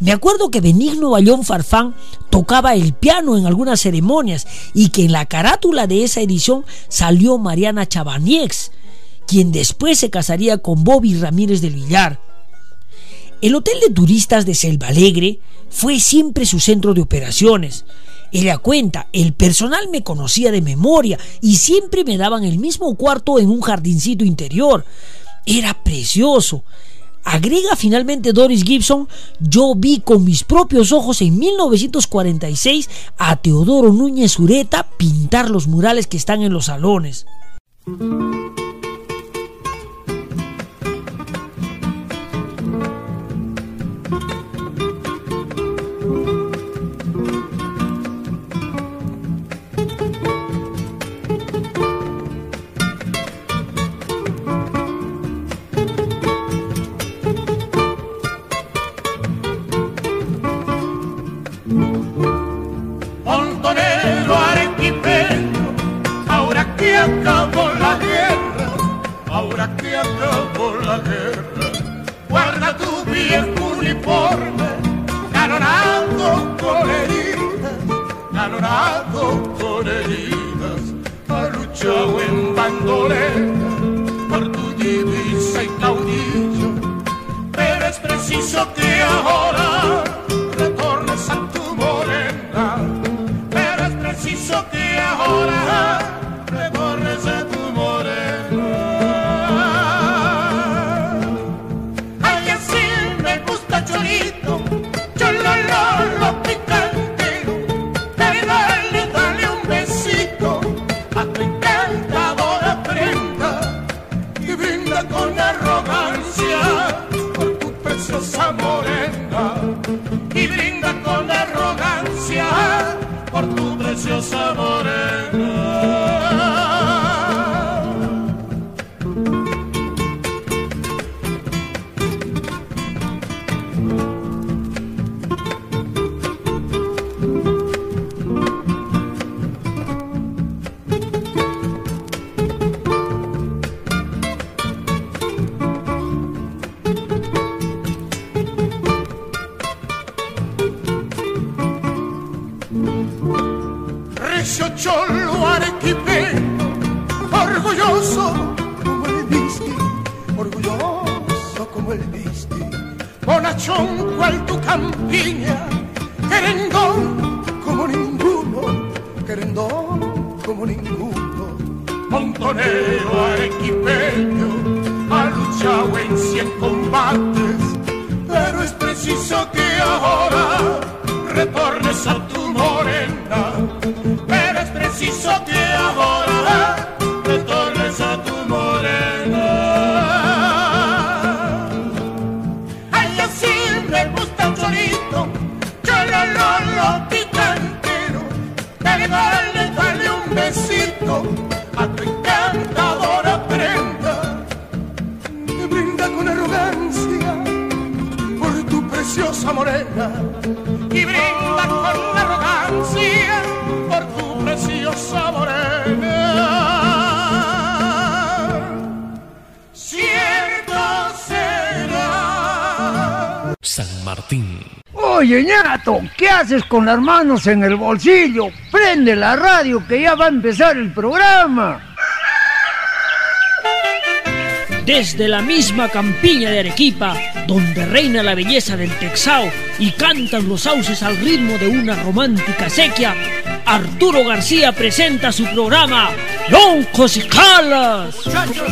Me acuerdo que Benigno Bayón Farfán tocaba el piano en algunas ceremonias y que en la carátula de esa edición salió Mariana Chabaniex, quien después se casaría con Bobby Ramírez del Villar. El hotel de turistas de Selva Alegre fue siempre su centro de operaciones. Ella cuenta, el personal me conocía de memoria y siempre me daban el mismo cuarto en un jardincito interior. Era precioso. Agrega finalmente Doris Gibson, yo vi con mis propios ojos en 1946 a Teodoro Núñez Ureta pintar los murales que están en los salones. acabó la guerra, ahora que acabó la guerra, guarda tu viejo uniforme, galonado con heridas, galonado con heridas, ha luchado en bandolera por tu divisa y caudillo, pero es preciso que ahora las manos en el bolsillo? Prende la radio que ya va a empezar el programa. Desde la misma campiña de Arequipa, donde reina la belleza del Texao y cantan los sauces al ritmo de una romántica sequía, Arturo García presenta su programa Loncos y Calas. Muchachos,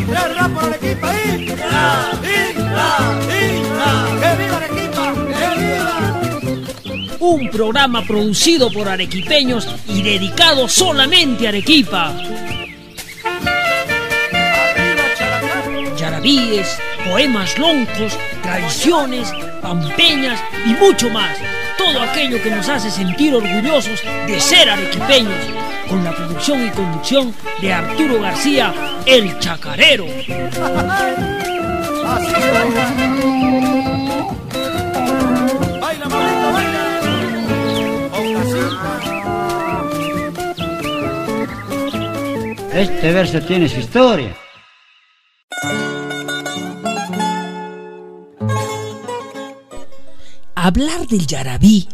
Un programa producido por arequipeños y dedicado solamente a Arequipa. Yarabíes, poemas loncos, tradiciones, pampeñas y mucho más. Todo aquello que nos hace sentir orgullosos de ser arequipeños. Con la producción y conducción de Arturo García, el chacarero. Este verso tiene su historia. Hablar del Yarabí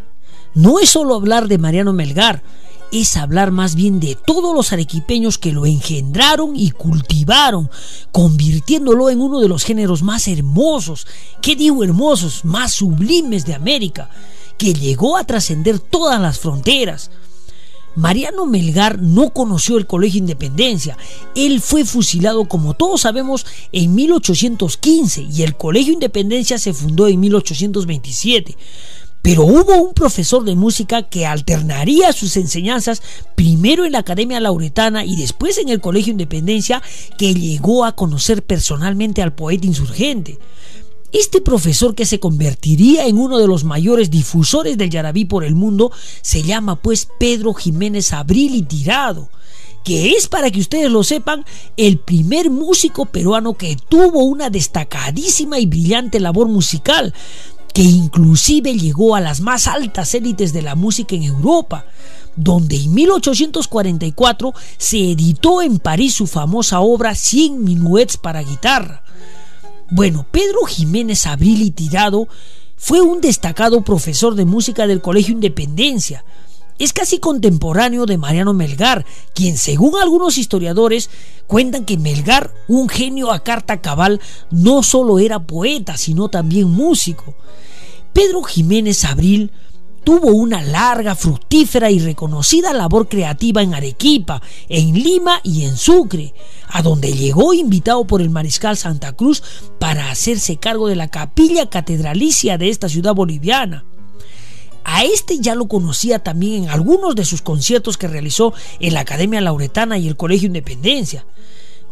no es solo hablar de Mariano Melgar, es hablar más bien de todos los arequipeños que lo engendraron y cultivaron, convirtiéndolo en uno de los géneros más hermosos, ¿qué digo hermosos? Más sublimes de América, que llegó a trascender todas las fronteras. Mariano Melgar no conoció el Colegio Independencia. Él fue fusilado, como todos sabemos, en 1815 y el Colegio Independencia se fundó en 1827. Pero hubo un profesor de música que alternaría sus enseñanzas primero en la Academia Lauretana y después en el Colegio Independencia que llegó a conocer personalmente al poeta insurgente. Este profesor que se convertiría en uno de los mayores difusores del yarabí por el mundo se llama pues Pedro Jiménez Abril y Tirado, que es para que ustedes lo sepan el primer músico peruano que tuvo una destacadísima y brillante labor musical, que inclusive llegó a las más altas élites de la música en Europa donde en 1844 se editó en París su famosa obra 100 minuets para guitarra. Bueno, Pedro Jiménez Abril y Tirado fue un destacado profesor de música del Colegio Independencia. Es casi contemporáneo de Mariano Melgar, quien según algunos historiadores cuentan que Melgar, un genio a carta cabal, no solo era poeta, sino también músico. Pedro Jiménez Abril tuvo una larga, fructífera y reconocida labor creativa en Arequipa, en Lima y en Sucre, a donde llegó invitado por el mariscal Santa Cruz para hacerse cargo de la capilla catedralicia de esta ciudad boliviana. A este ya lo conocía también en algunos de sus conciertos que realizó en la Academia Lauretana y el Colegio Independencia.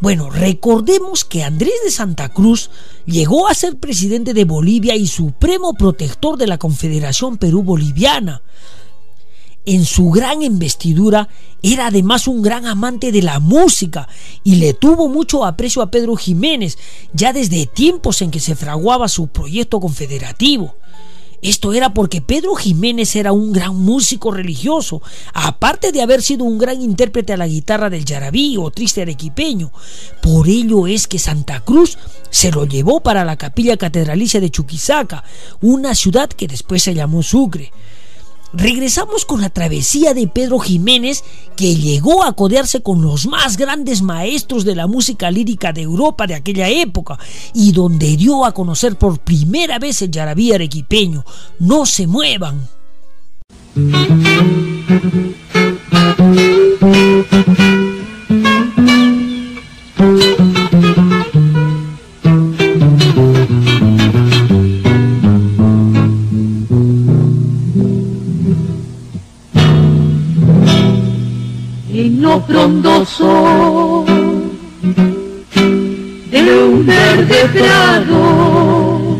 Bueno, recordemos que Andrés de Santa Cruz llegó a ser presidente de Bolivia y supremo protector de la Confederación Perú-Boliviana. En su gran investidura era además un gran amante de la música y le tuvo mucho aprecio a Pedro Jiménez, ya desde tiempos en que se fraguaba su proyecto confederativo. Esto era porque Pedro Jiménez era un gran músico religioso, aparte de haber sido un gran intérprete a la guitarra del yarabí o triste arequipeño. Por ello es que Santa Cruz se lo llevó para la capilla catedralicia de Chuquisaca, una ciudad que después se llamó Sucre. Regresamos con la travesía de Pedro Jiménez, que llegó a codearse con los más grandes maestros de la música lírica de Europa de aquella época y donde dio a conocer por primera vez el yarabí arequipeño. No se muevan. Frondoso de un verde prado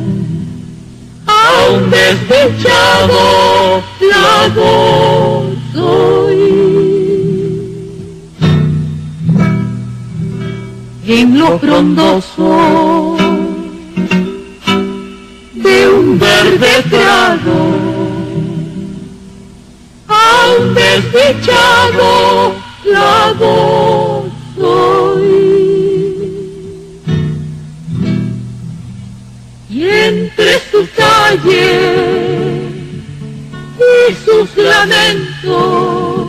a un desdichado lago soy. En lo frondoso de un verde trago a un desdichado lago soy. Y entre sus calles y sus lamentos,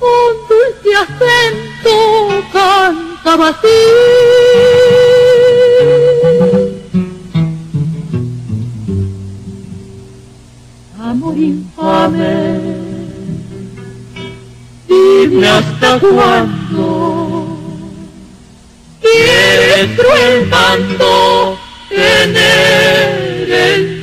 un dulce acento cantaba así. Amor infame, dime hasta cuándo quieres tú el mando tener en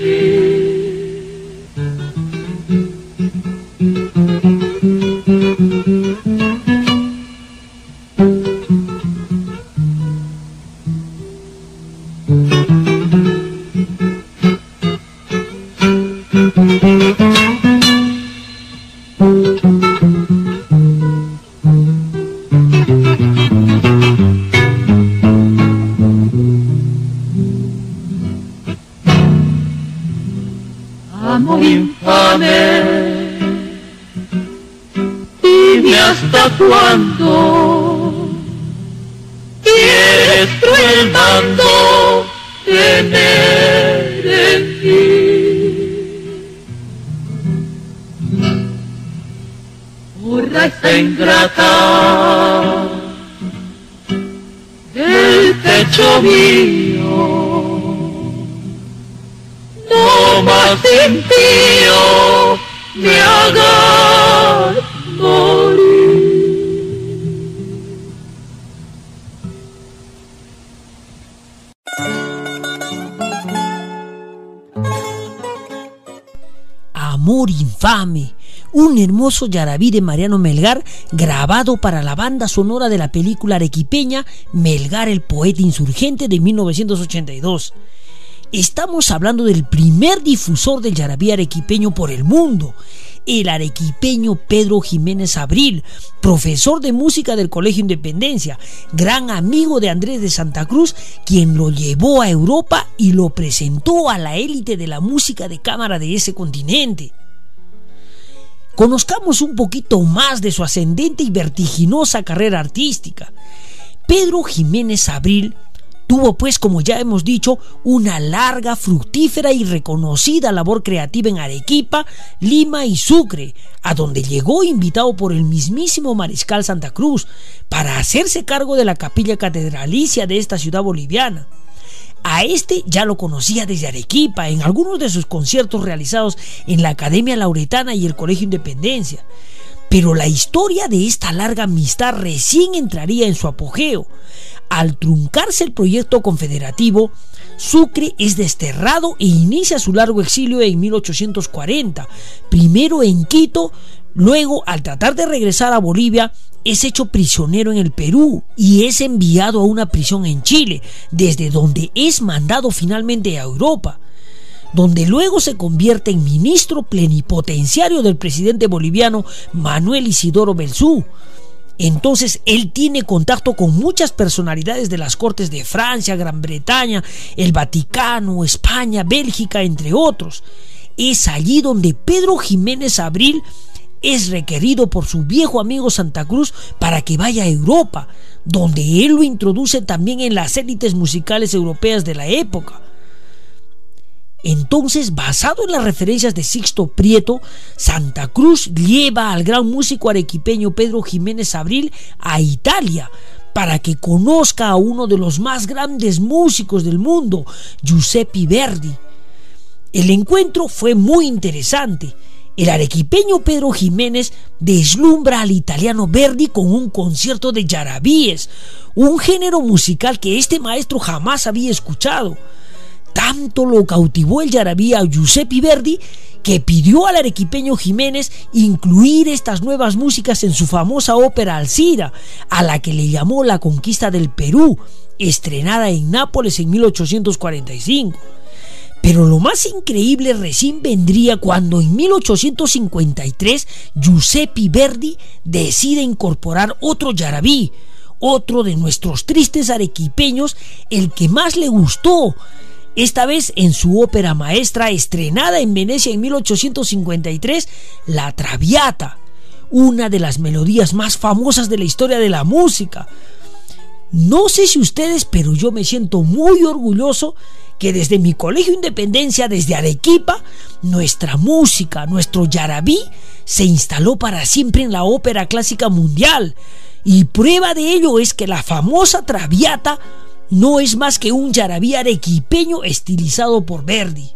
cuándo quieres tú el mando tener en ti. Por esa ingrata del pecho mío no más impío me hagas Amor infame, un hermoso yarabí de Mariano Melgar grabado para la banda sonora de la película arequipeña Melgar el poeta insurgente de 1982. Estamos hablando del primer difusor del yarabí arequipeño por el mundo, el arequipeño Pedro Jiménez Abril, profesor de música del Colegio Independencia, gran amigo de Andrés de Santa Cruz, quien lo llevó a Europa y lo presentó a la élite de la música de cámara de ese continente. Conozcamos un poquito más de su ascendente y vertiginosa carrera artística. Pedro Jiménez Abril Tuvo pues, como ya hemos dicho, una larga, fructífera y reconocida labor creativa en Arequipa, Lima y Sucre, a donde llegó invitado por el mismísimo Mariscal Santa Cruz para hacerse cargo de la capilla catedralicia de esta ciudad boliviana. A este ya lo conocía desde Arequipa en algunos de sus conciertos realizados en la Academia Lauretana y el Colegio Independencia. Pero la historia de esta larga amistad recién entraría en su apogeo. Al truncarse el proyecto confederativo, Sucre es desterrado e inicia su largo exilio en 1840, primero en Quito, luego al tratar de regresar a Bolivia, es hecho prisionero en el Perú y es enviado a una prisión en Chile, desde donde es mandado finalmente a Europa donde luego se convierte en ministro plenipotenciario del presidente boliviano Manuel Isidoro Belzú. Entonces él tiene contacto con muchas personalidades de las cortes de Francia, Gran Bretaña, el Vaticano, España, Bélgica, entre otros. Es allí donde Pedro Jiménez Abril es requerido por su viejo amigo Santa Cruz para que vaya a Europa, donde él lo introduce también en las élites musicales europeas de la época. Entonces, basado en las referencias de Sixto Prieto, Santa Cruz lleva al gran músico arequipeño Pedro Jiménez Abril a Italia para que conozca a uno de los más grandes músicos del mundo, Giuseppe Verdi. El encuentro fue muy interesante. El arequipeño Pedro Jiménez deslumbra al italiano Verdi con un concierto de yarabíes, un género musical que este maestro jamás había escuchado. Tanto lo cautivó el yarabí a Giuseppe Verdi que pidió al arequipeño Jiménez incluir estas nuevas músicas en su famosa ópera Alcira, a la que le llamó La Conquista del Perú, estrenada en Nápoles en 1845. Pero lo más increíble recién vendría cuando en 1853 Giuseppe Verdi decide incorporar otro yarabí, otro de nuestros tristes arequipeños, el que más le gustó, esta vez en su ópera maestra estrenada en Venecia en 1853, La Traviata, una de las melodías más famosas de la historia de la música. No sé si ustedes, pero yo me siento muy orgulloso que desde mi colegio Independencia, desde Arequipa, nuestra música, nuestro yarabí, se instaló para siempre en la ópera clásica mundial. Y prueba de ello es que la famosa Traviata no es más que un yarabí arequipeño estilizado por Verdi.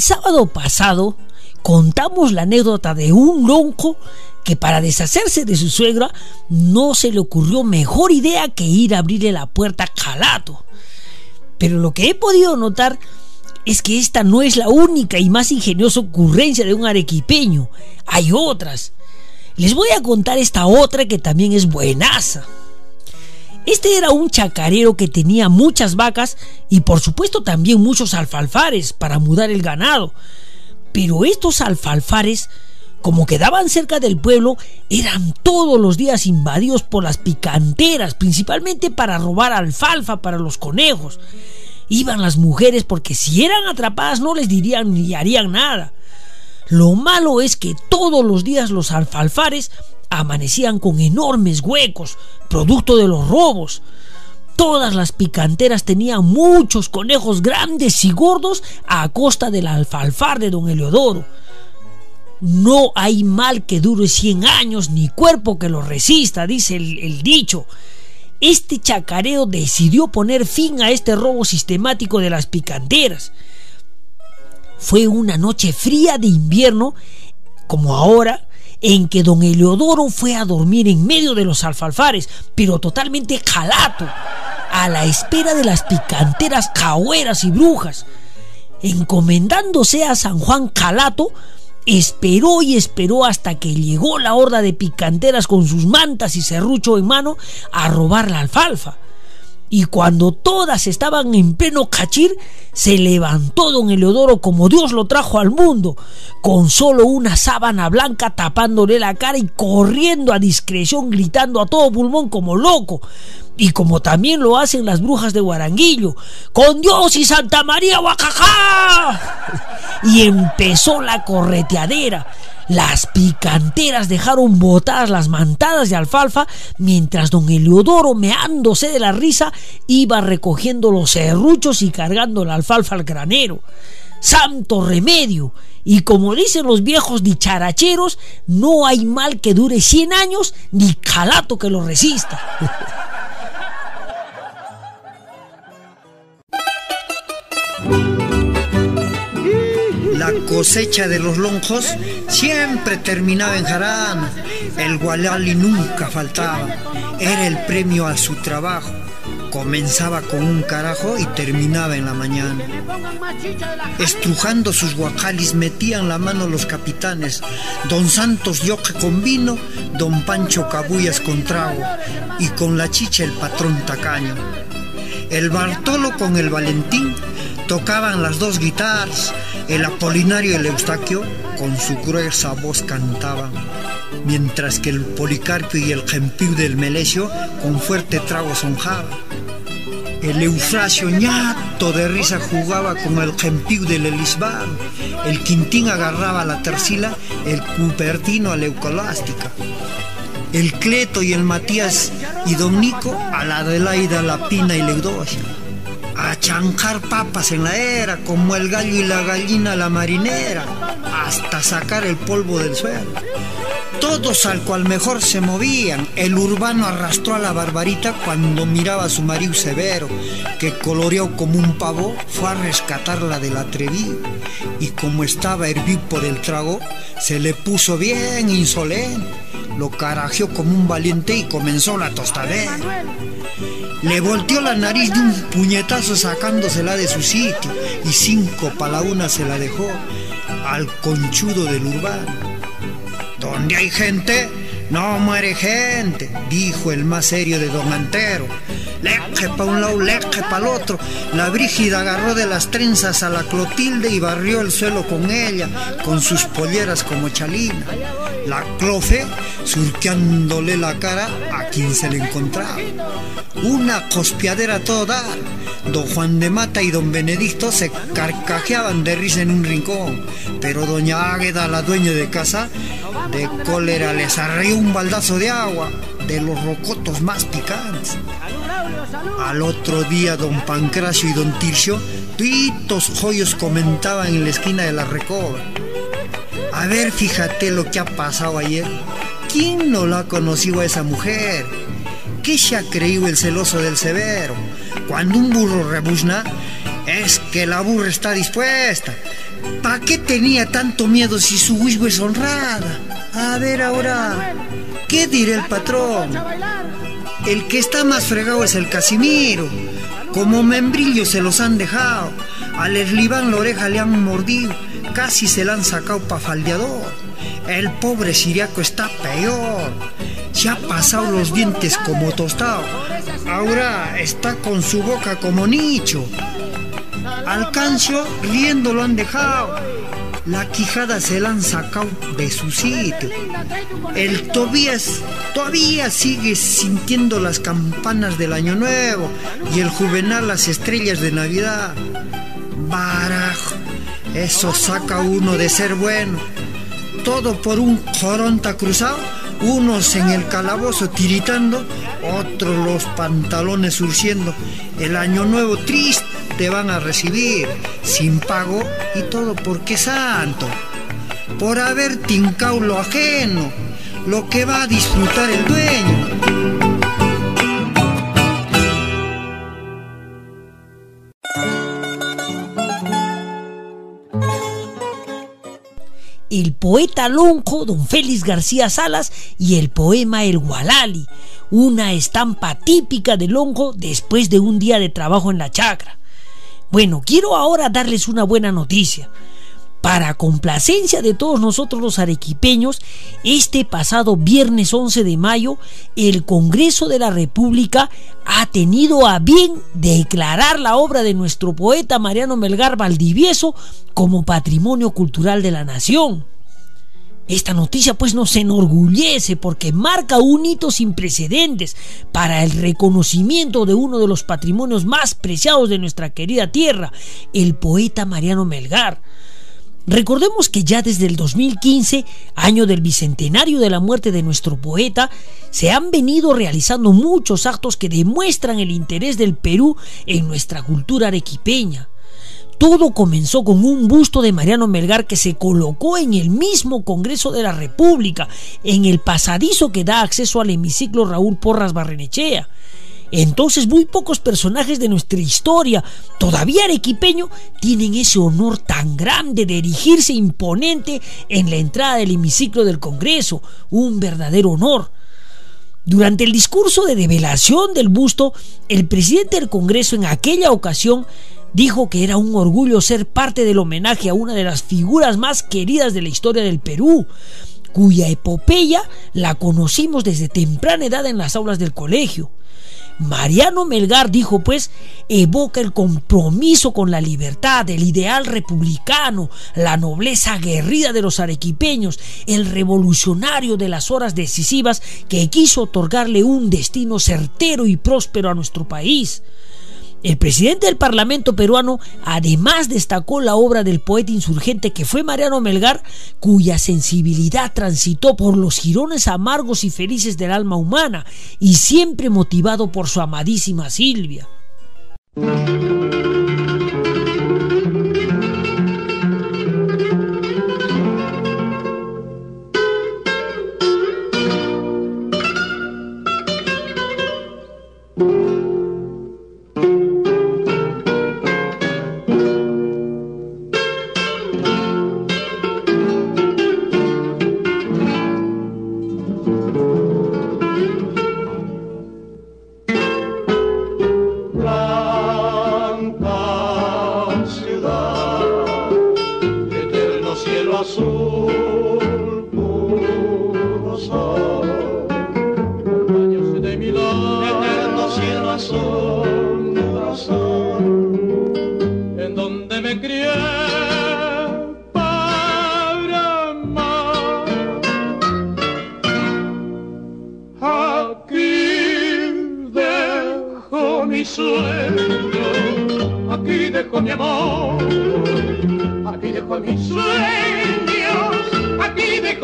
El sábado pasado contamos la anécdota de un lonco que para deshacerse de su suegra no se le ocurrió mejor idea que ir a abrirle la puerta a Calato. Pero lo que he podido notar es que esta no es la única y más ingeniosa ocurrencia de un arequipeño. Hay otras. Les voy a contar esta otra que también es buenaza. Este era un chacarero que tenía muchas vacas y por supuesto también muchos alfalfares para mudar el ganado. Pero estos alfalfares, como quedaban cerca del pueblo, eran todos los días invadidos por las picanteras, principalmente para robar alfalfa para los conejos. Iban las mujeres porque si eran atrapadas no les dirían ni harían nada. Lo malo es que todos los días los alfalfares amanecían con enormes huecos, producto de los robos. Todas las picanteras tenían muchos conejos grandes y gordos a costa del alfalfar de don Eleodoro. No hay mal que dure cien años ni cuerpo que lo resista, dice el, el dicho. Este chacareo decidió poner fin a este robo sistemático de las picanteras. Fue una noche fría de invierno, como ahora, en que don Eleodoro fue a dormir en medio de los alfalfares, pero totalmente calato, a la espera de las picanteras cahueras y brujas. Encomendándose a San Juan Calato, esperó y esperó hasta que llegó la horda de picanteras con sus mantas y serrucho en mano a robar la alfalfa. Y cuando todas estaban en pleno cachir, se levantó don Eleodoro como Dios lo trajo al mundo, con solo una sábana blanca tapándole la cara y corriendo a discreción, gritando a todo pulmón como loco. Y como también lo hacen las brujas de Guaranguillo, con Dios y Santa María Huacajá. Y empezó la correteadera las picanteras dejaron botadas las mantadas de alfalfa mientras don Eleodoro, meándose de la risa, iba recogiendo los serruchos y cargando la alfalfa al granero. ¡Santo remedio! Y como dicen los viejos dicharacheros, no hay mal que dure 100 años ni calato que lo resista. La cosecha de los lonjos siempre terminaba en jarana. El gualali nunca faltaba. Era el premio a su trabajo. Comenzaba con un carajo y terminaba en la mañana. Estrujando sus guacalis metían la mano los capitanes. Don Santos Yoque con vino, Don Pancho Cabullas con trago y con la chicha el patrón tacaño. El Bartolo con el Valentín tocaban las dos guitarras, el Apolinario y el Eustaquio con su gruesa voz cantaban, mientras que el Policarpio y el Gempiu del Melesio con fuerte trago sonjaban. El Eufrasio ñato de risa jugaba con el Gempiu del Elisbar, el Quintín agarraba la tercila, el Cupertino a la Eucolástica. El Cleto y el Matías y Don Nico a la Adelaida, la Pina y la Eudosia a chanjar papas en la era, como el gallo y la gallina la marinera, hasta sacar el polvo del suelo. Todos al cual mejor se movían. El urbano arrastró a la barbarita cuando miraba a su marido severo, que coloreó como un pavo, fue a rescatarla del atrevido. Y como estaba hervido por el trago, se le puso bien insolente. Lo carajeó como un valiente y comenzó la tostadera. Le volteó la nariz de un puñetazo sacándosela de su sitio y cinco para la una se la dejó al conchudo del urbano. Donde hay gente, no muere gente, dijo el más serio de don Antero. Leje pa' un lado, leje pa' el otro. La Brígida agarró de las trenzas a la Clotilde y barrió el suelo con ella, con sus polleras como chalina. La Clofe surqueándole la cara a quien se le encontraba. Una cospiadera toda. Don Juan de Mata y don Benedicto se carcajeaban de risa en un rincón, pero doña Águeda, la dueña de casa, de cólera les arreó un baldazo de agua, de los rocotos más picantes. Al otro día don Pancracio y don Tircio, tuitos joyos comentaban en la esquina de la recoba. A ver, fíjate lo que ha pasado ayer. ¿Quién no la ha conocido a esa mujer? ¿Qué se ha creído el celoso del severo? Cuando un burro rebuzna, es que la burra está dispuesta. ¿Para qué tenía tanto miedo si su huisgo es honrada? A ver ahora, ¿qué dirá el patrón? El que está más fregado es el Casimiro. Como membrillo se los han dejado. Al esliván la oreja le han mordido. Casi se la han sacado pa' faldeador. El pobre siriaco está peor. Se ha pasado los dientes como tostado. Ahora está con su boca como nicho. Al cancio riendo lo han dejado. La quijada se la han sacado de su sitio. El Tobías todavía sigue sintiendo las campanas del Año Nuevo y el Juvenal las estrellas de Navidad. Barajo, eso saca uno de ser bueno. Todo por un joronta cruzado, unos en el calabozo tiritando, otros los pantalones surciendo. El Año Nuevo triste te van a recibir sin pago y todo porque santo, por haber tincado lo ajeno, lo que va a disfrutar el dueño. El poeta lonco don Félix García Salas y el poema El Gualali, una estampa típica de lonco después de un día de trabajo en la chacra. Bueno, quiero ahora darles una buena noticia. Para complacencia de todos nosotros los arequipeños, este pasado viernes 11 de mayo, el Congreso de la República ha tenido a bien declarar la obra de nuestro poeta Mariano Melgar Valdivieso como patrimonio cultural de la nación. Esta noticia pues nos enorgullece porque marca un hito sin precedentes para el reconocimiento de uno de los patrimonios más preciados de nuestra querida tierra, el poeta Mariano Melgar. Recordemos que ya desde el 2015, año del bicentenario de la muerte de nuestro poeta, se han venido realizando muchos actos que demuestran el interés del Perú en nuestra cultura arequipeña. Todo comenzó con un busto de Mariano Melgar que se colocó en el mismo Congreso de la República, en el pasadizo que da acceso al hemiciclo Raúl Porras Barrenechea. Entonces muy pocos personajes de nuestra historia, todavía arequipeño, tienen ese honor tan grande de erigirse imponente en la entrada del hemiciclo del Congreso, un verdadero honor. Durante el discurso de develación del busto, el presidente del Congreso en aquella ocasión dijo que era un orgullo ser parte del homenaje a una de las figuras más queridas de la historia del Perú, cuya epopeya la conocimos desde temprana edad en las aulas del colegio. Mariano Melgar dijo pues, evoca el compromiso con la libertad, el ideal republicano, la nobleza aguerrida de los arequipeños, el revolucionario de las horas decisivas que quiso otorgarle un destino certero y próspero a nuestro país. El presidente del Parlamento peruano además destacó la obra del poeta insurgente que fue Mariano Melgar, cuya sensibilidad transitó por los jirones amargos y felices del alma humana y siempre motivado por su amadísima Silvia. azul puro sol, baños de mi lado, eterno cielo azul puro sol, en donde me crié. mi sueño, aquí dejo mi amor, aquí dejo mi sueño.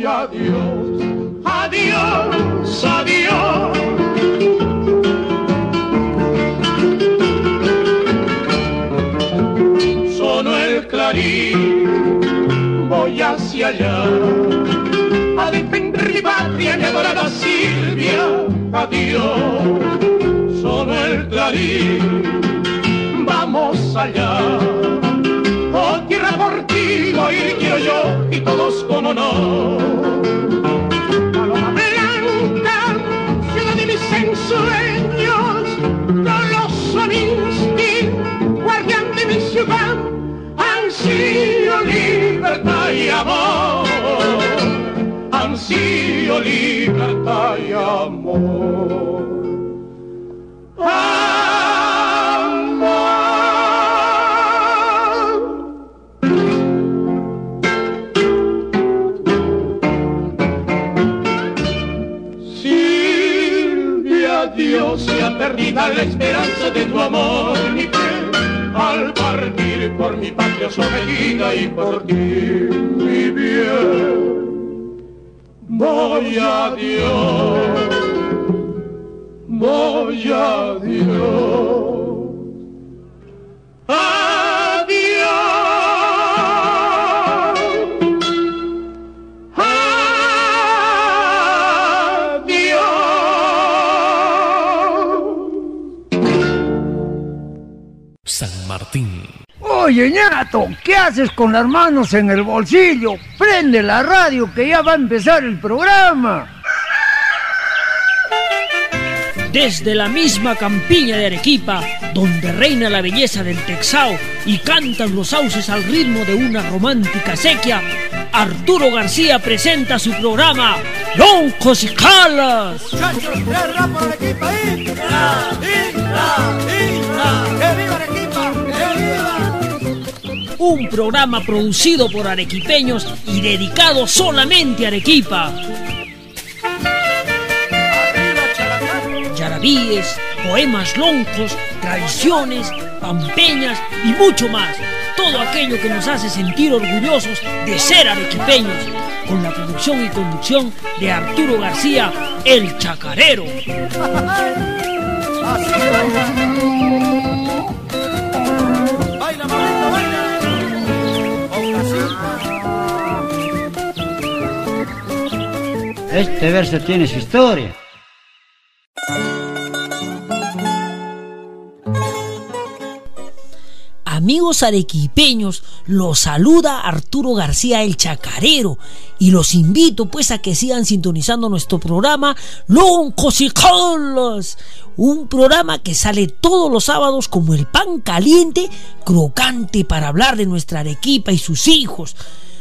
voy a Dios, adiós, adiós. Sono el clarín, voy hacia allá, a defender mi patria, mi adorada Silvia, adiós el clarín, vamos allá. Oír quiero yo y todos como no. Paloma blanca, ciudad de mis ensueños, coloso mi instinto, guardián de mi ciudad, ansío, libertad y amor. Ansío, libertad y amor. La esperanza de tu amor, mi al partir por mi patria sometida y por ti, mi bien, voy a Dios, voy a Dios. Oye, ñato, ¿qué haces con las manos en el bolsillo? Prende la radio que ya va a empezar el programa. Desde la misma campiña de Arequipa, donde reina la belleza del Texao y cantan los sauces al ritmo de una romántica sequía, Arturo García presenta su programa Loncos y Calas. Un programa producido por arequipeños y dedicado solamente a Arequipa. Yarabíes, poemas loncos, tradiciones, pampeñas y mucho más. Todo aquello que nos hace sentir orgullosos de ser arequipeños. Con la producción y conducción de Arturo García, el chacarero. Este verso tiene su historia. Amigos arequipeños, los saluda Arturo García el Chacarero y los invito pues a que sigan sintonizando nuestro programa Loncos y Colos, un programa que sale todos los sábados como el pan caliente, crocante para hablar de nuestra Arequipa y sus hijos.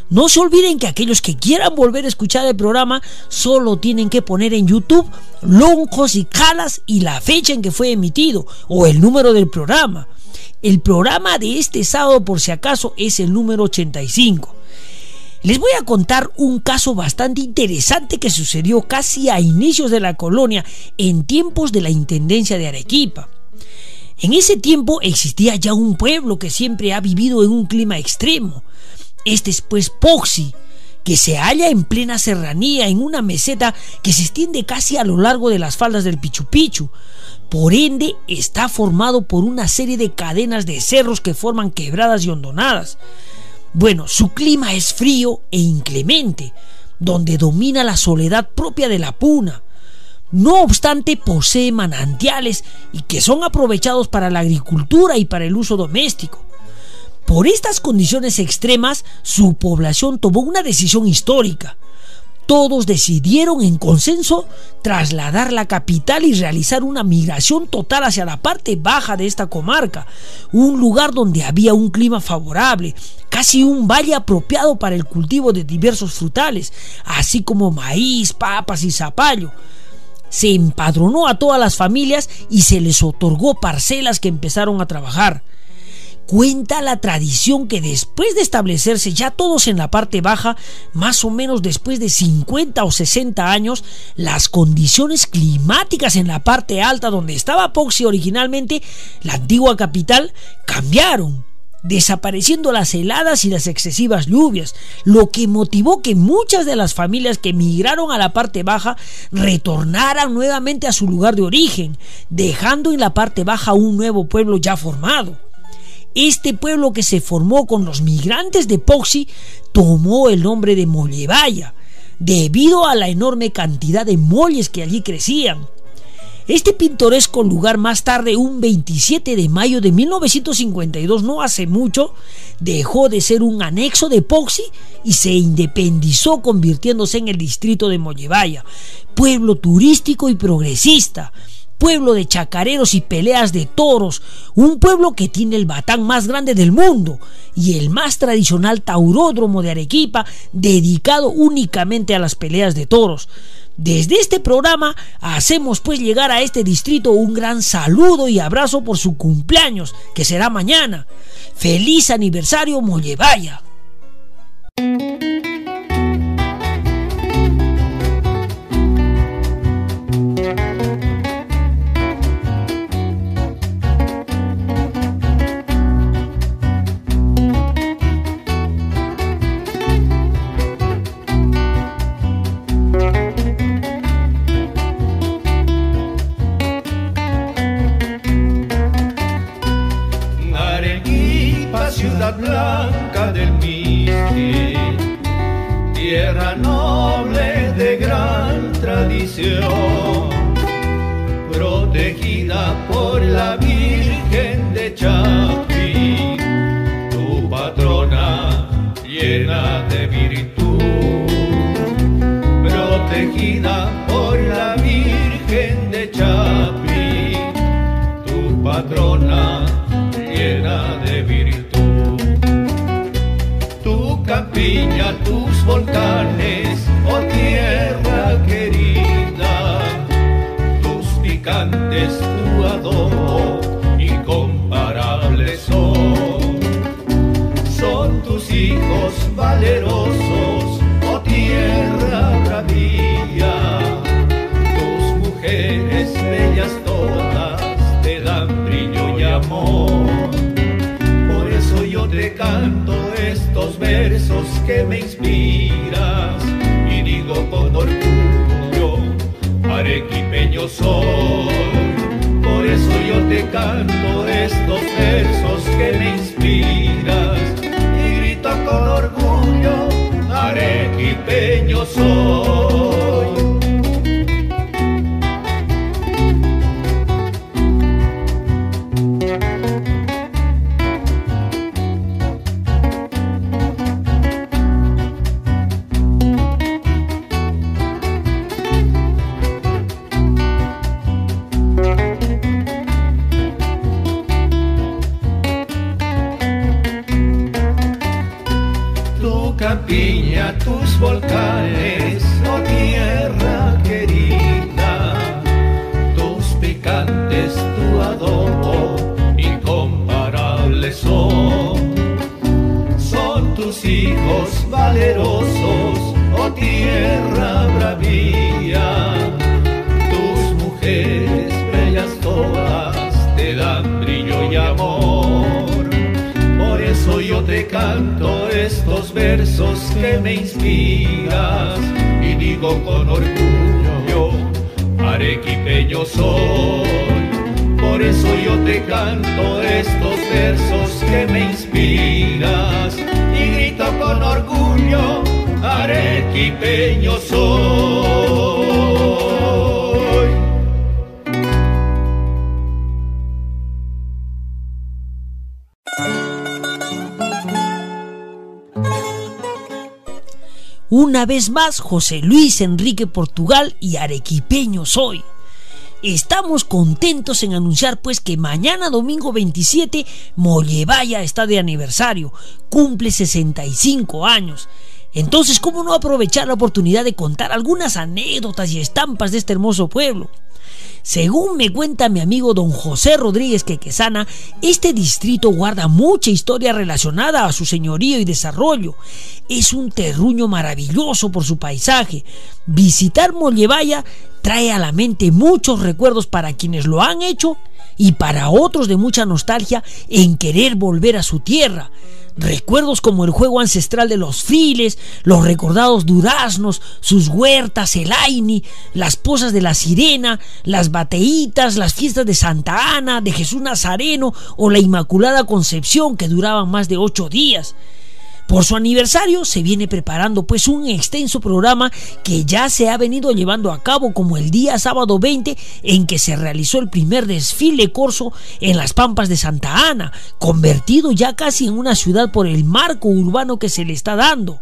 No se olviden que aquellos que quieran volver a escuchar el programa solo tienen que poner en YouTube Loncos y Calas y la fecha en que fue emitido o el número del programa. El programa de este sábado, por si acaso, es el número 85. Les voy a contar un caso bastante interesante que sucedió casi a inicios de la colonia en tiempos de la Intendencia de Arequipa. En ese tiempo existía ya un pueblo que siempre ha vivido en un clima extremo. Este es pues Poxi, que se halla en plena serranía en una meseta que se extiende casi a lo largo de las faldas del Pichu Pichu. Por ende, está formado por una serie de cadenas de cerros que forman quebradas y hondonadas. Bueno, su clima es frío e inclemente, donde domina la soledad propia de la puna. No obstante, posee manantiales y que son aprovechados para la agricultura y para el uso doméstico. Por estas condiciones extremas, su población tomó una decisión histórica. Todos decidieron en consenso trasladar la capital y realizar una migración total hacia la parte baja de esta comarca, un lugar donde había un clima favorable, casi un valle apropiado para el cultivo de diversos frutales, así como maíz, papas y zapallo se empadronó a todas las familias y se les otorgó parcelas que empezaron a trabajar. Cuenta la tradición que después de establecerse ya todos en la parte baja, más o menos después de 50 o 60 años, las condiciones climáticas en la parte alta donde estaba Poxi originalmente, la antigua capital, cambiaron desapareciendo las heladas y las excesivas lluvias, lo que motivó que muchas de las familias que emigraron a la parte baja retornaran nuevamente a su lugar de origen, dejando en la parte baja un nuevo pueblo ya formado. Este pueblo que se formó con los migrantes de Poxi tomó el nombre de Mollevaya, debido a la enorme cantidad de molles que allí crecían. Este pintoresco lugar más tarde, un 27 de mayo de 1952, no hace mucho, dejó de ser un anexo de Poxi y se independizó convirtiéndose en el distrito de Mollevaya, pueblo turístico y progresista, pueblo de chacareros y peleas de toros, un pueblo que tiene el batán más grande del mundo y el más tradicional tauródromo de Arequipa dedicado únicamente a las peleas de toros. Desde este programa hacemos pues llegar a este distrito un gran saludo y abrazo por su cumpleaños, que será mañana. Feliz aniversario Mollevaya. Oh tierra querida, tus picantes, tu adobo, incomparables son. Son tus hijos valerosos, oh tierra bravía, tus mujeres bellas todas te dan brillo y amor. Por eso yo te canto estos versos que me inspiras te canto estos versos que me inspiras y grito con orgullo, arequipeño soy. José Luis Enrique Portugal y arequipeño soy. Estamos contentos en anunciar pues que mañana domingo 27 Mollevaya está de aniversario, cumple 65 años. Entonces, ¿cómo no aprovechar la oportunidad de contar algunas anécdotas y estampas de este hermoso pueblo? Según me cuenta mi amigo don José Rodríguez Quequesana, este distrito guarda mucha historia relacionada a su señorío y desarrollo. Es un terruño maravilloso por su paisaje. Visitar Mollevaya trae a la mente muchos recuerdos para quienes lo han hecho y para otros de mucha nostalgia en querer volver a su tierra. Recuerdos como el juego ancestral de los files, los recordados duraznos, sus huertas, el aini, las pozas de la sirena, las bateitas, las fiestas de Santa Ana, de Jesús Nazareno o la Inmaculada Concepción que duraban más de ocho días. Por su aniversario se viene preparando pues un extenso programa que ya se ha venido llevando a cabo como el día sábado 20 en que se realizó el primer desfile corso en las Pampas de Santa Ana, convertido ya casi en una ciudad por el marco urbano que se le está dando.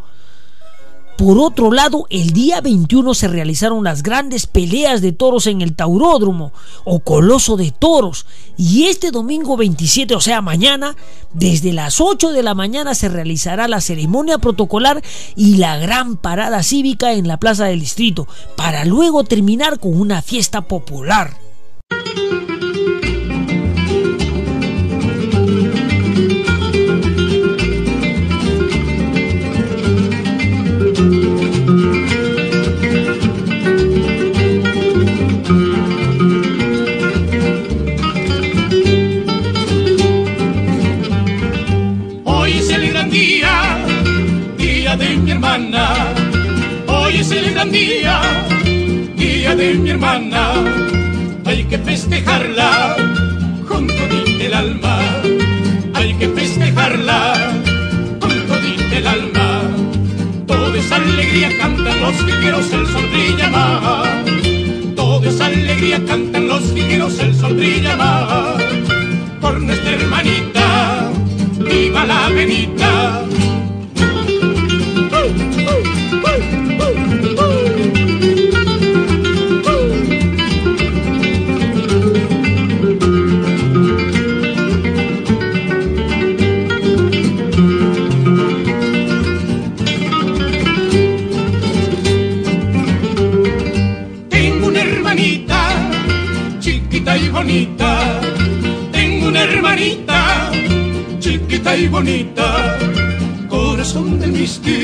Por otro lado, el día 21 se realizaron las grandes peleas de toros en el Tauródromo o Coloso de Toros y este domingo 27, o sea mañana, desde las 8 de la mañana se realizará la ceremonia protocolar y la gran parada cívica en la Plaza del Distrito para luego terminar con una fiesta popular. De mi hermana. Hay que festejarla con todita el alma. Hay que festejarla con todita el alma. Toda esa alegría cantan los guerreros, el sol brilla más. alegría cantan los ligueros, el sol brilla más por nuestra hermanita, viva la Benita. Tengo una hermanita, chiquita y bonita. Corazón del misti,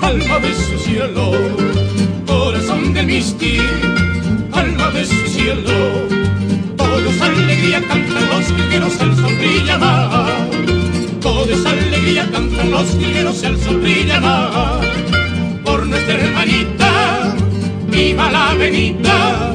alma de su cielo. Corazón del misti, alma de su cielo. Todos alegría cantan los guerreros, el sol brilla más. Todos alegría cantan los guerreros, el sol brilla más. Por nuestra hermanita, viva la Benita.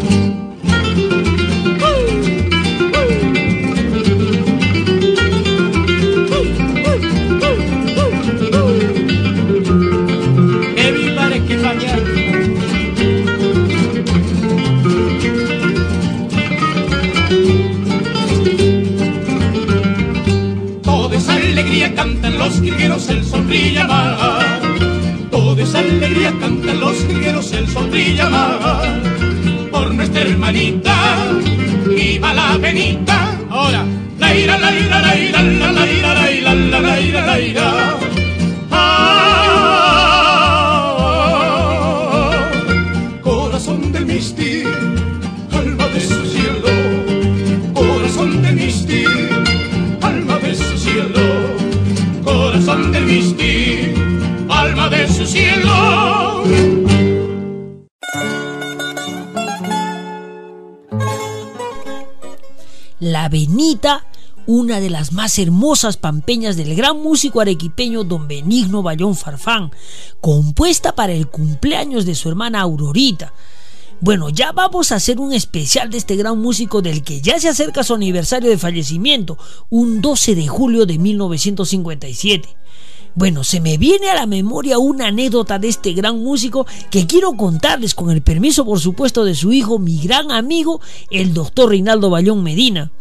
Hermosas pampeñas del gran músico arequipeño don Benigno Bayón Farfán, compuesta para el cumpleaños de su hermana Aurorita. Bueno, ya vamos a hacer un especial de este gran músico del que ya se acerca su aniversario de fallecimiento, un 12 de julio de 1957. Bueno, se me viene a la memoria una anécdota de este gran músico que quiero contarles con el permiso, por supuesto, de su hijo, mi gran amigo, el doctor Reinaldo Bayón Medina.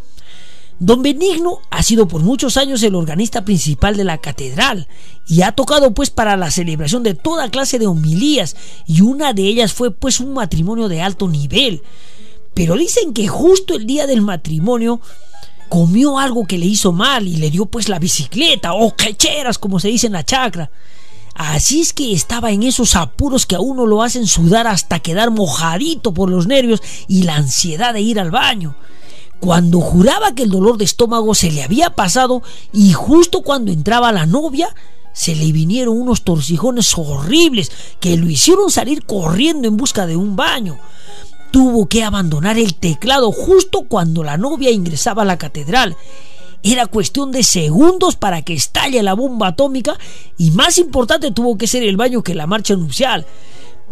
Don Benigno ha sido por muchos años el organista principal de la catedral y ha tocado pues para la celebración de toda clase de homilías y una de ellas fue pues un matrimonio de alto nivel. Pero dicen que justo el día del matrimonio comió algo que le hizo mal y le dio pues la bicicleta o quecheras como se dice en la chacra. Así es que estaba en esos apuros que a uno lo hacen sudar hasta quedar mojadito por los nervios y la ansiedad de ir al baño. Cuando juraba que el dolor de estómago se le había pasado y justo cuando entraba la novia, se le vinieron unos torcijones horribles que lo hicieron salir corriendo en busca de un baño. Tuvo que abandonar el teclado justo cuando la novia ingresaba a la catedral. Era cuestión de segundos para que estalle la bomba atómica y más importante tuvo que ser el baño que la marcha nupcial.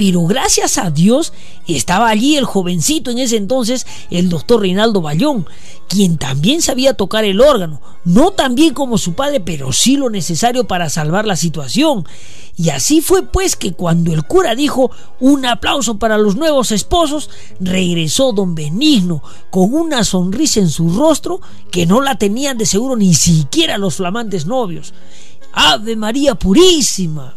Pero gracias a Dios estaba allí el jovencito en ese entonces, el doctor Reinaldo Bayón, quien también sabía tocar el órgano, no tan bien como su padre, pero sí lo necesario para salvar la situación. Y así fue pues que cuando el cura dijo un aplauso para los nuevos esposos, regresó don Benigno con una sonrisa en su rostro que no la tenían de seguro ni siquiera los flamantes novios. Ave María Purísima.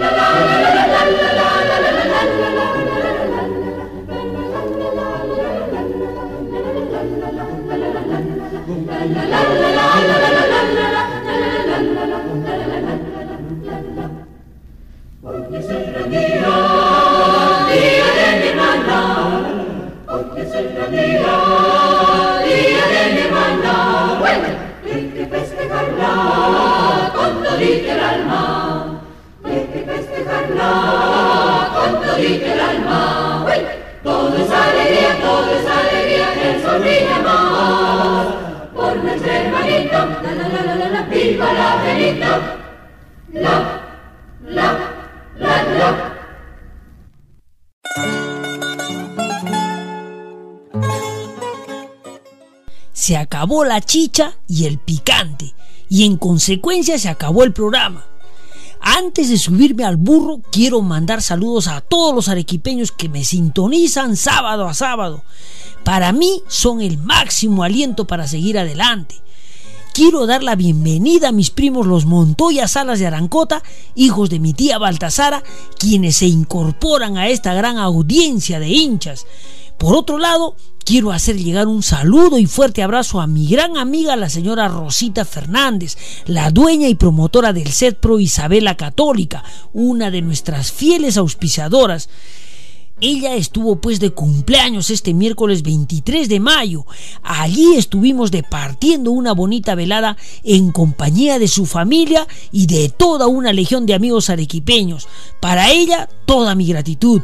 la la la la alma. ¡Uy! Todo es alegría, todo es alegría, que sonríe más. Por nuestro hermanito, la la la la la, la viva la Benito. La, la, la, la. Se acabó la chicha y el picante, y en consecuencia se acabó el programa. Antes de subirme al burro, quiero mandar saludos a todos los arequipeños que me sintonizan sábado a sábado. Para mí son el máximo aliento para seguir adelante. Quiero dar la bienvenida a mis primos los Montoya Salas de Arancota, hijos de mi tía Baltasara, quienes se incorporan a esta gran audiencia de hinchas. Por otro lado, quiero hacer llegar un saludo y fuerte abrazo a mi gran amiga la señora Rosita Fernández, la dueña y promotora del Set Pro Isabela Católica, una de nuestras fieles auspiciadoras. Ella estuvo pues de cumpleaños este miércoles 23 de mayo. Allí estuvimos departiendo una bonita velada en compañía de su familia y de toda una legión de amigos arequipeños. Para ella, toda mi gratitud.